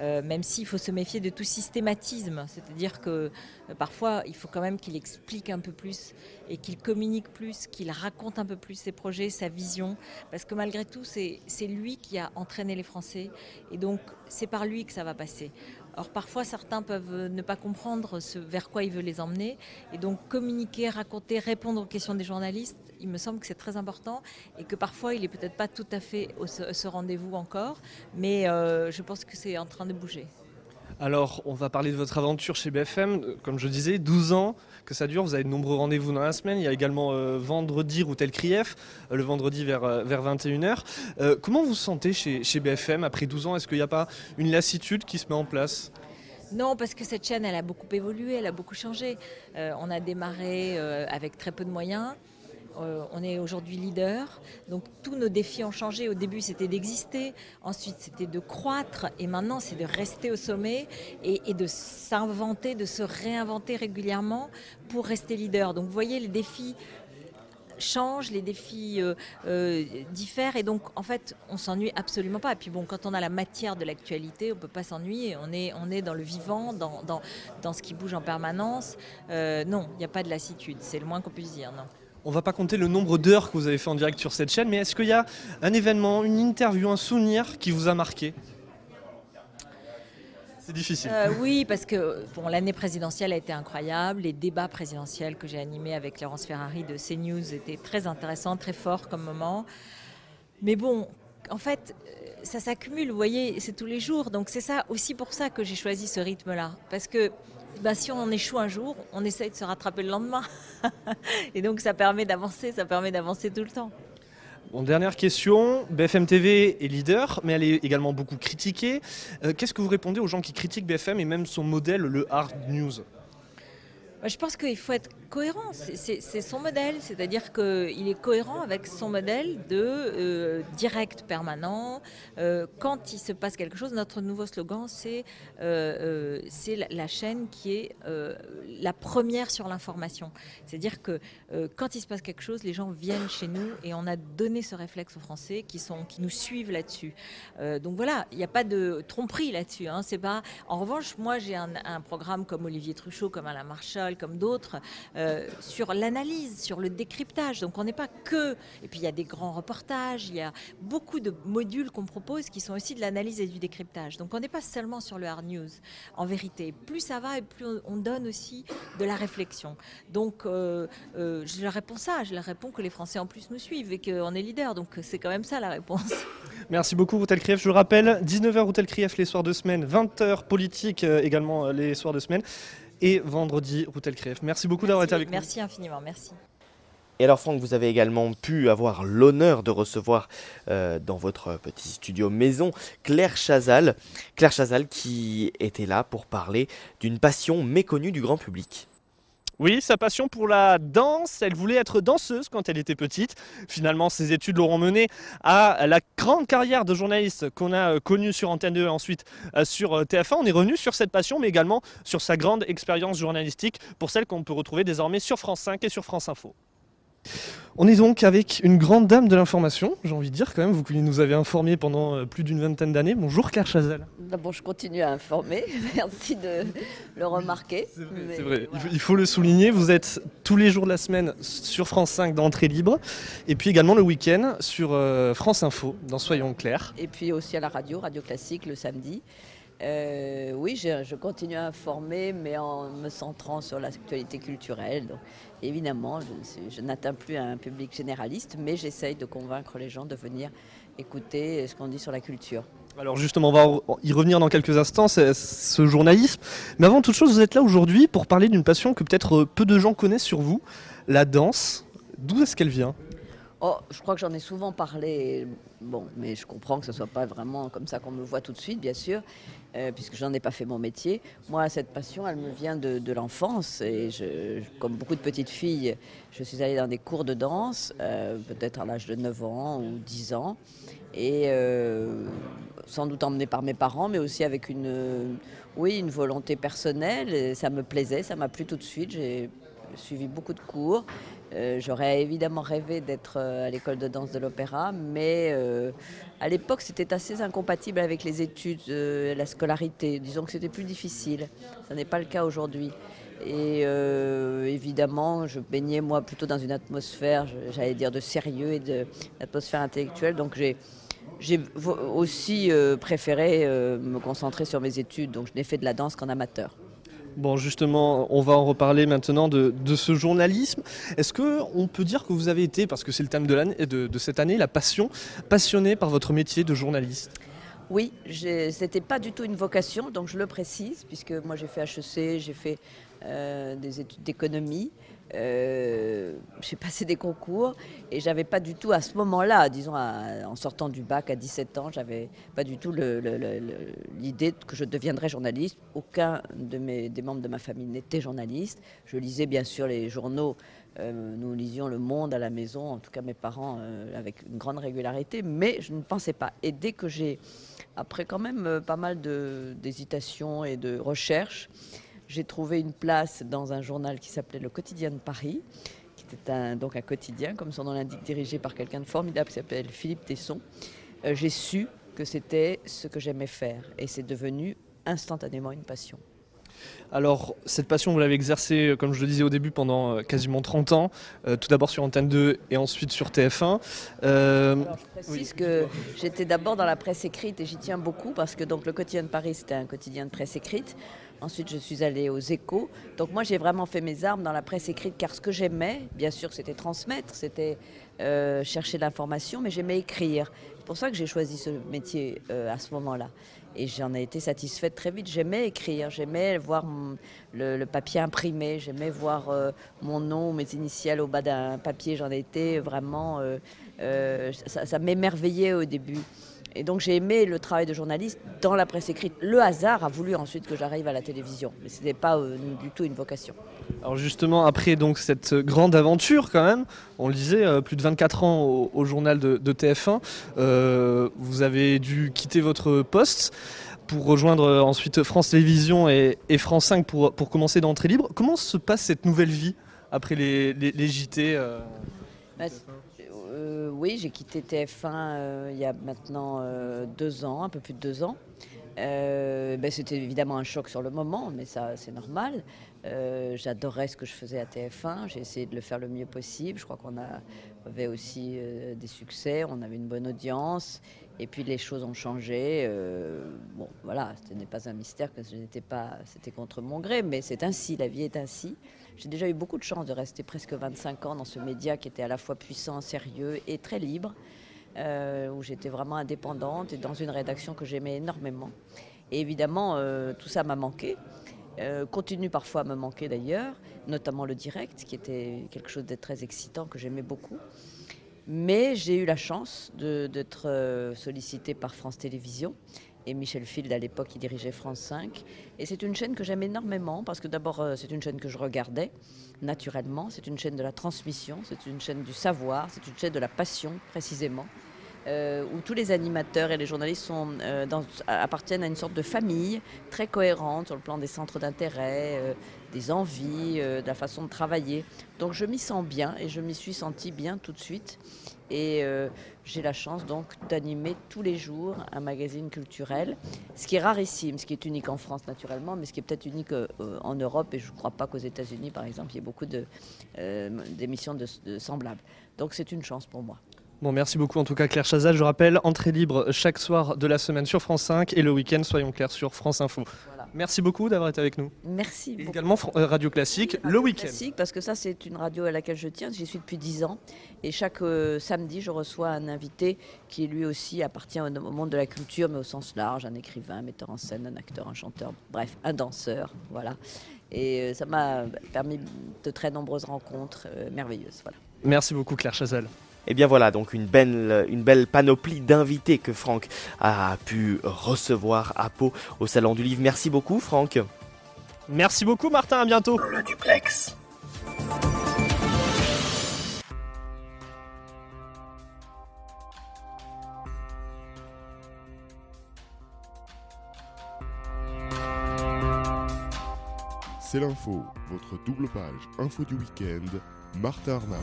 euh, même s'il faut se méfier de tout systématisme. C'est-à-dire que euh, parfois, il faut quand même qu'il explique un peu plus et qu'il communique plus, qu'il raconte un peu plus ses projets, sa vision, parce que malgré tout, c'est lui qui a entraîné les Français, et donc c'est par lui que ça va passer. Or, parfois, certains peuvent ne pas comprendre vers quoi il veut les emmener. Et donc, communiquer, raconter, répondre aux questions des journalistes, il me semble que c'est très important et que parfois, il n'est peut-être pas tout à fait au ce rendez-vous encore. Mais euh, je pense que c'est en train de bouger. Alors, on va parler de votre aventure chez BFM. Comme je disais, 12 ans ça dure. Vous avez de nombreux rendez-vous dans la semaine. Il y a également euh, vendredi Routel Krief, euh, le vendredi vers, euh, vers 21h. comment vous vous sentez chez, chez BFM après 12 ans? Est-ce qu'il n'y a pas une lassitude qui se met en place? Non, parce que cette chaîne, elle a beaucoup évolué, elle a beaucoup changé. on a démarré avec très peu de moyens. Euh, on est aujourd'hui leader. Donc tous nos défis ont changé. Au début, c'était d'exister. Ensuite, c'était de croître. Et maintenant, c'est de rester au sommet et, de s'inventer, de se réinventer régulièrement pour rester leader. Donc vous voyez, les défis changent, les défis euh, euh, diffèrent et donc en fait on s'ennuie absolument pas. Et puis bon, quand on a la matière de l'actualité, on peut pas s'ennuyer. On est, dans le vivant, dans, dans, ce qui bouge en permanence. non, il n'y a pas de lassitude, c'est le moins qu'on puisse dire. Non. On va pas compter le nombre d'heures que vous avez fait en direct sur cette chaîne, mais est-ce qu'il y a un événement, une interview, un souvenir qui vous a marqué? C'est difficile. Euh, oui, parce que bon, l'année présidentielle a été incroyable. Les débats présidentiels que j'ai animés avec Laurence Ferrari de CNews étaient très intéressants, très forts comme moment. Mais bon, en fait, ça s'accumule, vous voyez, c'est tous les jours. Donc c'est ça aussi pour ça que j'ai choisi ce rythme-là. Parce que bah, si on échoue un jour, on essaye de se rattraper le lendemain. et donc ça permet d'avancer, ça permet d'avancer tout le temps. Bon, dernière question, BFM TV est leader, mais elle est également beaucoup critiquée. Euh, qu'est-ce que vous répondez aux gens qui critiquent BFM et même son modèle, le hard news? Je pense qu'il faut être cohérent. C'est son modèle, c'est-à-dire qu'il est cohérent avec son modèle de euh, direct permanent. Euh, quand il se passe quelque chose, notre nouveau slogan, c'est euh, la, la, chaîne qui est la première sur l'information. C'est-à-dire que quand il se passe quelque chose, les gens viennent chez nous et on a donné ce réflexe aux Français qui, sont, qui nous suivent là-dessus. donc voilà, il n'y a pas de tromperie là-dessus. Hein. En revanche, moi j'ai un, un, programme comme Olivier Truchot, comme Alain Comme d'autres. Euh, sur l'analyse, sur le décryptage. Donc on n'est pas que... Et puis il y a des grands reportages, il y a beaucoup de modules qu'on propose qui sont aussi de l'analyse et du décryptage. Donc on n'est pas seulement sur le hard news. En vérité, plus ça va et plus on donne aussi de la réflexion. Donc euh, euh, je leur réponds ça, je leur réponds que les Français en plus nous suivent et qu'on est leader. Donc c'est quand même ça la réponse. Merci beaucoup Routel Krief. Je rappelle, 19h Routel Krief les soirs de semaine, 20h politique également les soirs de semaine et vendredi Routel Krief. Merci beaucoup d'avoir été avec nous. Merci infiniment, merci. Et alors Franck, vous avez également pu avoir l'honneur de recevoir euh, dans votre petit studio maison Claire Chazal. Claire Chazal qui était là pour parler d'une passion méconnue du grand public. Oui, sa passion pour la danse, elle voulait être danseuse quand elle était petite. Finalement, ses études l'auront menée à la grande carrière de journaliste qu'on a euh, connue sur Antenne 2 et ensuite euh, sur euh, TF1. On est revenu sur cette passion, mais également sur sa grande expérience journalistique pour celle qu'on peut retrouver désormais sur France 5 et sur France Info. On est donc avec une grande dame de l'information, j'ai envie de dire quand même, vous nous avez informé pendant euh, plus d'une vingtaine d'années. Bonjour Claire Chazelle. D'abord, je continue à informer, merci de le remarquer. C'est vrai, il faut le souligner, vous êtes tous les jours de la semaine sur France 5 d'entrée libre, et puis également le week-end sur euh, France Info, dans Soyons Clairs. Et puis aussi à la radio, Radio Classique, le samedi. Euh, oui, je, continue à informer, mais en me centrant sur l'actualité culturelle. Donc, évidemment, je, je n'atteins plus un public généraliste, mais j'essaye de convaincre les gens de venir écouter ce qu'on dit sur la culture. Alors justement, on va y revenir dans quelques instants, ce journalisme. Mais avant toute chose, vous êtes là aujourd'hui pour parler d'une passion que peut-être peu de gens connaissent sur vous, la danse. D'où est-ce qu'elle vient? Oh, je crois que j'en ai souvent parlé, bon, mais je comprends que ce ne soit pas vraiment comme ça qu'on me voit tout de suite, bien sûr, euh, puisque je n'en ai pas fait mon métier. Moi, cette passion, elle me vient de, l'enfance, et comme beaucoup de petites filles, je suis allée dans des cours de danse, euh, peut-être à l'âge de 9 ans ou 10 ans, et euh, sans doute emmenée par mes parents, mais aussi avec une, oui, une volonté personnelle. ça me plaisait, ça m'a plu tout de suite. Suivi beaucoup de cours. Euh, j'aurais évidemment rêvé d'être euh, à l'école de danse de l'opéra, mais euh, à l'époque c'était assez incompatible avec les études, la scolarité. Disons que c'était plus difficile. Ce n'est pas le cas aujourd'hui. Et évidemment, je baignais moi plutôt dans une atmosphère, j'allais dire, de sérieux et d'atmosphère intellectuelle. Donc j'ai aussi préféré me concentrer sur mes études. Donc je n'ai fait de la danse qu'en amateur. Bon, justement, on va en reparler maintenant de, ce journalisme. Est-ce que on peut dire que vous avez été, parce que c'est le thème de, de, cette année, la passion, passionné par votre métier de journaliste? Oui, c'était pas du tout une vocation, donc je le précise, puisque moi j'ai fait HEC, j'ai fait euh, des études d'économie. Euh, j'ai passé des concours et j'avais pas du tout à ce moment-là, disons en sortant du bac à 17 ans, j'avais pas du tout l'idée que je deviendrais journaliste. Aucun de mes, des membres de ma famille n'était journaliste. Je lisais bien sûr les journaux. Euh, nous lisions Le Monde à la maison, en tout cas mes parents, euh, avec une grande régularité, mais je ne pensais pas. Et dès que j'ai, après quand même pas mal d'hésitations et de recherches, j'ai trouvé une place dans un journal qui s'appelait Le Quotidien de Paris, qui était un, donc un quotidien, comme son nom l'indique, dirigé par quelqu'un de formidable qui s'appelle Philippe Tesson. Euh, j'ai su que c'était ce que j'aimais faire et c'est devenu instantanément une passion. Alors, cette passion, vous l'avez exercée, euh, comme je le disais au début, pendant euh, quasiment 30 ans, tout d'abord sur Antenne 2 et ensuite sur TF1. je précise que j'étais d'abord dans la presse écrite et j'y tiens beaucoup parce que donc, le quotidien de Paris, c'était un quotidien de presse écrite. Ensuite, je suis allée aux échos. Donc moi, j'ai vraiment fait mes armes dans la presse écrite, car ce que j'aimais, bien sûr, c'était transmettre, c'était euh, chercher l'information, mais j'aimais écrire. C'est pour ça que j'ai choisi ce métier euh, à ce moment-là. Et j'en ai été satisfaite très vite. J'aimais écrire, j'aimais voir le, papier imprimé, j'aimais voir euh, mon nom, mes initiales au bas d'un papier. J'en ai été vraiment... ça, ça m'émerveillait au début. Et donc j'ai aimé le travail de journaliste dans la presse écrite. Le hasard a voulu ensuite que j'arrive à la télévision, mais ce n'était pas euh, du tout une vocation. Alors justement, après donc cette grande aventure quand même, on le disait, euh, plus de 24 ans au, journal de, TF1, euh, vous avez dû quitter votre poste pour rejoindre ensuite France Télévisions et, France 5 pour, pour commencer d'entrée libre. Comment se passe cette nouvelle vie après les, les, JT bah, oui, j'ai quitté TF1 euh, il y a maintenant euh, deux ans, un peu plus de deux ans. Ben, c'était évidemment un choc sur le moment, mais ça c'est normal. J'adorais ce que je faisais à TF1, j'ai essayé de le faire le mieux possible. Je crois qu'on avait aussi des succès, on avait une bonne audience, et puis les choses ont changé. bon, voilà, ce n'est pas un mystère que je n'étais pas, c'était contre mon gré, mais c'est ainsi, la vie est ainsi. J'ai déjà eu beaucoup de chance de rester presque 25 ans dans ce média qui était à la fois puissant, sérieux et très libre, euh, où j'étais vraiment indépendante et dans une rédaction que j'aimais énormément. Et évidemment, euh, tout ça m'a manqué. Euh, continue parfois à me manquer d'ailleurs, notamment le direct, qui était quelque chose de très excitant, que j'aimais beaucoup. Mais j'ai eu la chance d'être sollicitée par France Télévisions et Michel Field à l'époque qui dirigeait France 5. Et c'est une chaîne que j'aime énormément parce que d'abord euh, c'est une chaîne que je regardais naturellement, c'est une chaîne de la transmission, c'est une chaîne du savoir, c'est une chaîne de la passion précisément. Euh, où tous les animateurs et les journalistes euh, appartiennent à une sorte de famille très cohérente sur le plan des centres d'intérêt, des envies, de la façon de travailler. Donc je m'y sens bien et je m'y suis senti bien tout de suite. Et euh, j'ai la chance donc d'animer tous les jours un magazine culturel, ce qui est rarissime, ce qui est unique en France naturellement, mais ce qui est peut-être unique euh, en Europe. Et je ne crois pas qu'aux États-Unis, par exemple, il y ait beaucoup euh, d'émissions de, semblables. Donc c'est une chance pour moi. Bon, merci beaucoup en tout cas Claire Chazal. Je rappelle, entrée libre chaque soir de la semaine sur France 5 et le week-end, soyons clairs, sur France Info. Merci beaucoup d'avoir été avec nous. Merci. Et également euh, Radio Classique le week-end. Classique parce que ça c'est une radio à laquelle je tiens. J'y suis depuis 10 ans et chaque euh, samedi je reçois un invité qui lui aussi appartient au, monde de la culture mais au sens large, un écrivain, un metteur en scène, un acteur, un chanteur, bref, un danseur, voilà. Et euh, ça m'a permis de très nombreuses rencontres merveilleuses, voilà. Merci beaucoup Claire Chazal. Et bien voilà, donc une belle, une belle panoplie d'invités que Franck a pu recevoir à Pau au Salon du Livre. Merci beaucoup Franck. Merci beaucoup Martin, à bientôt. Le duplex. C'est l'info, votre double page info du week-end, Martha Arnaud.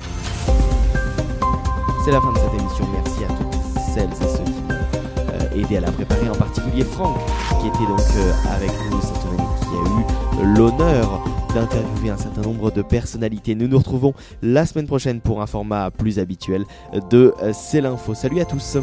C'est la fin de cette émission. Merci à toutes celles et ceux qui m'ont euh, aidé à la préparer, en particulier Franck, qui était donc euh, avec nous cette semaine et qui a eu l'honneur d'interviewer un certain nombre de personnalités. Nous nous retrouvons la semaine prochaine pour un format plus habituel de euh, C'est l'info. Salut à tous.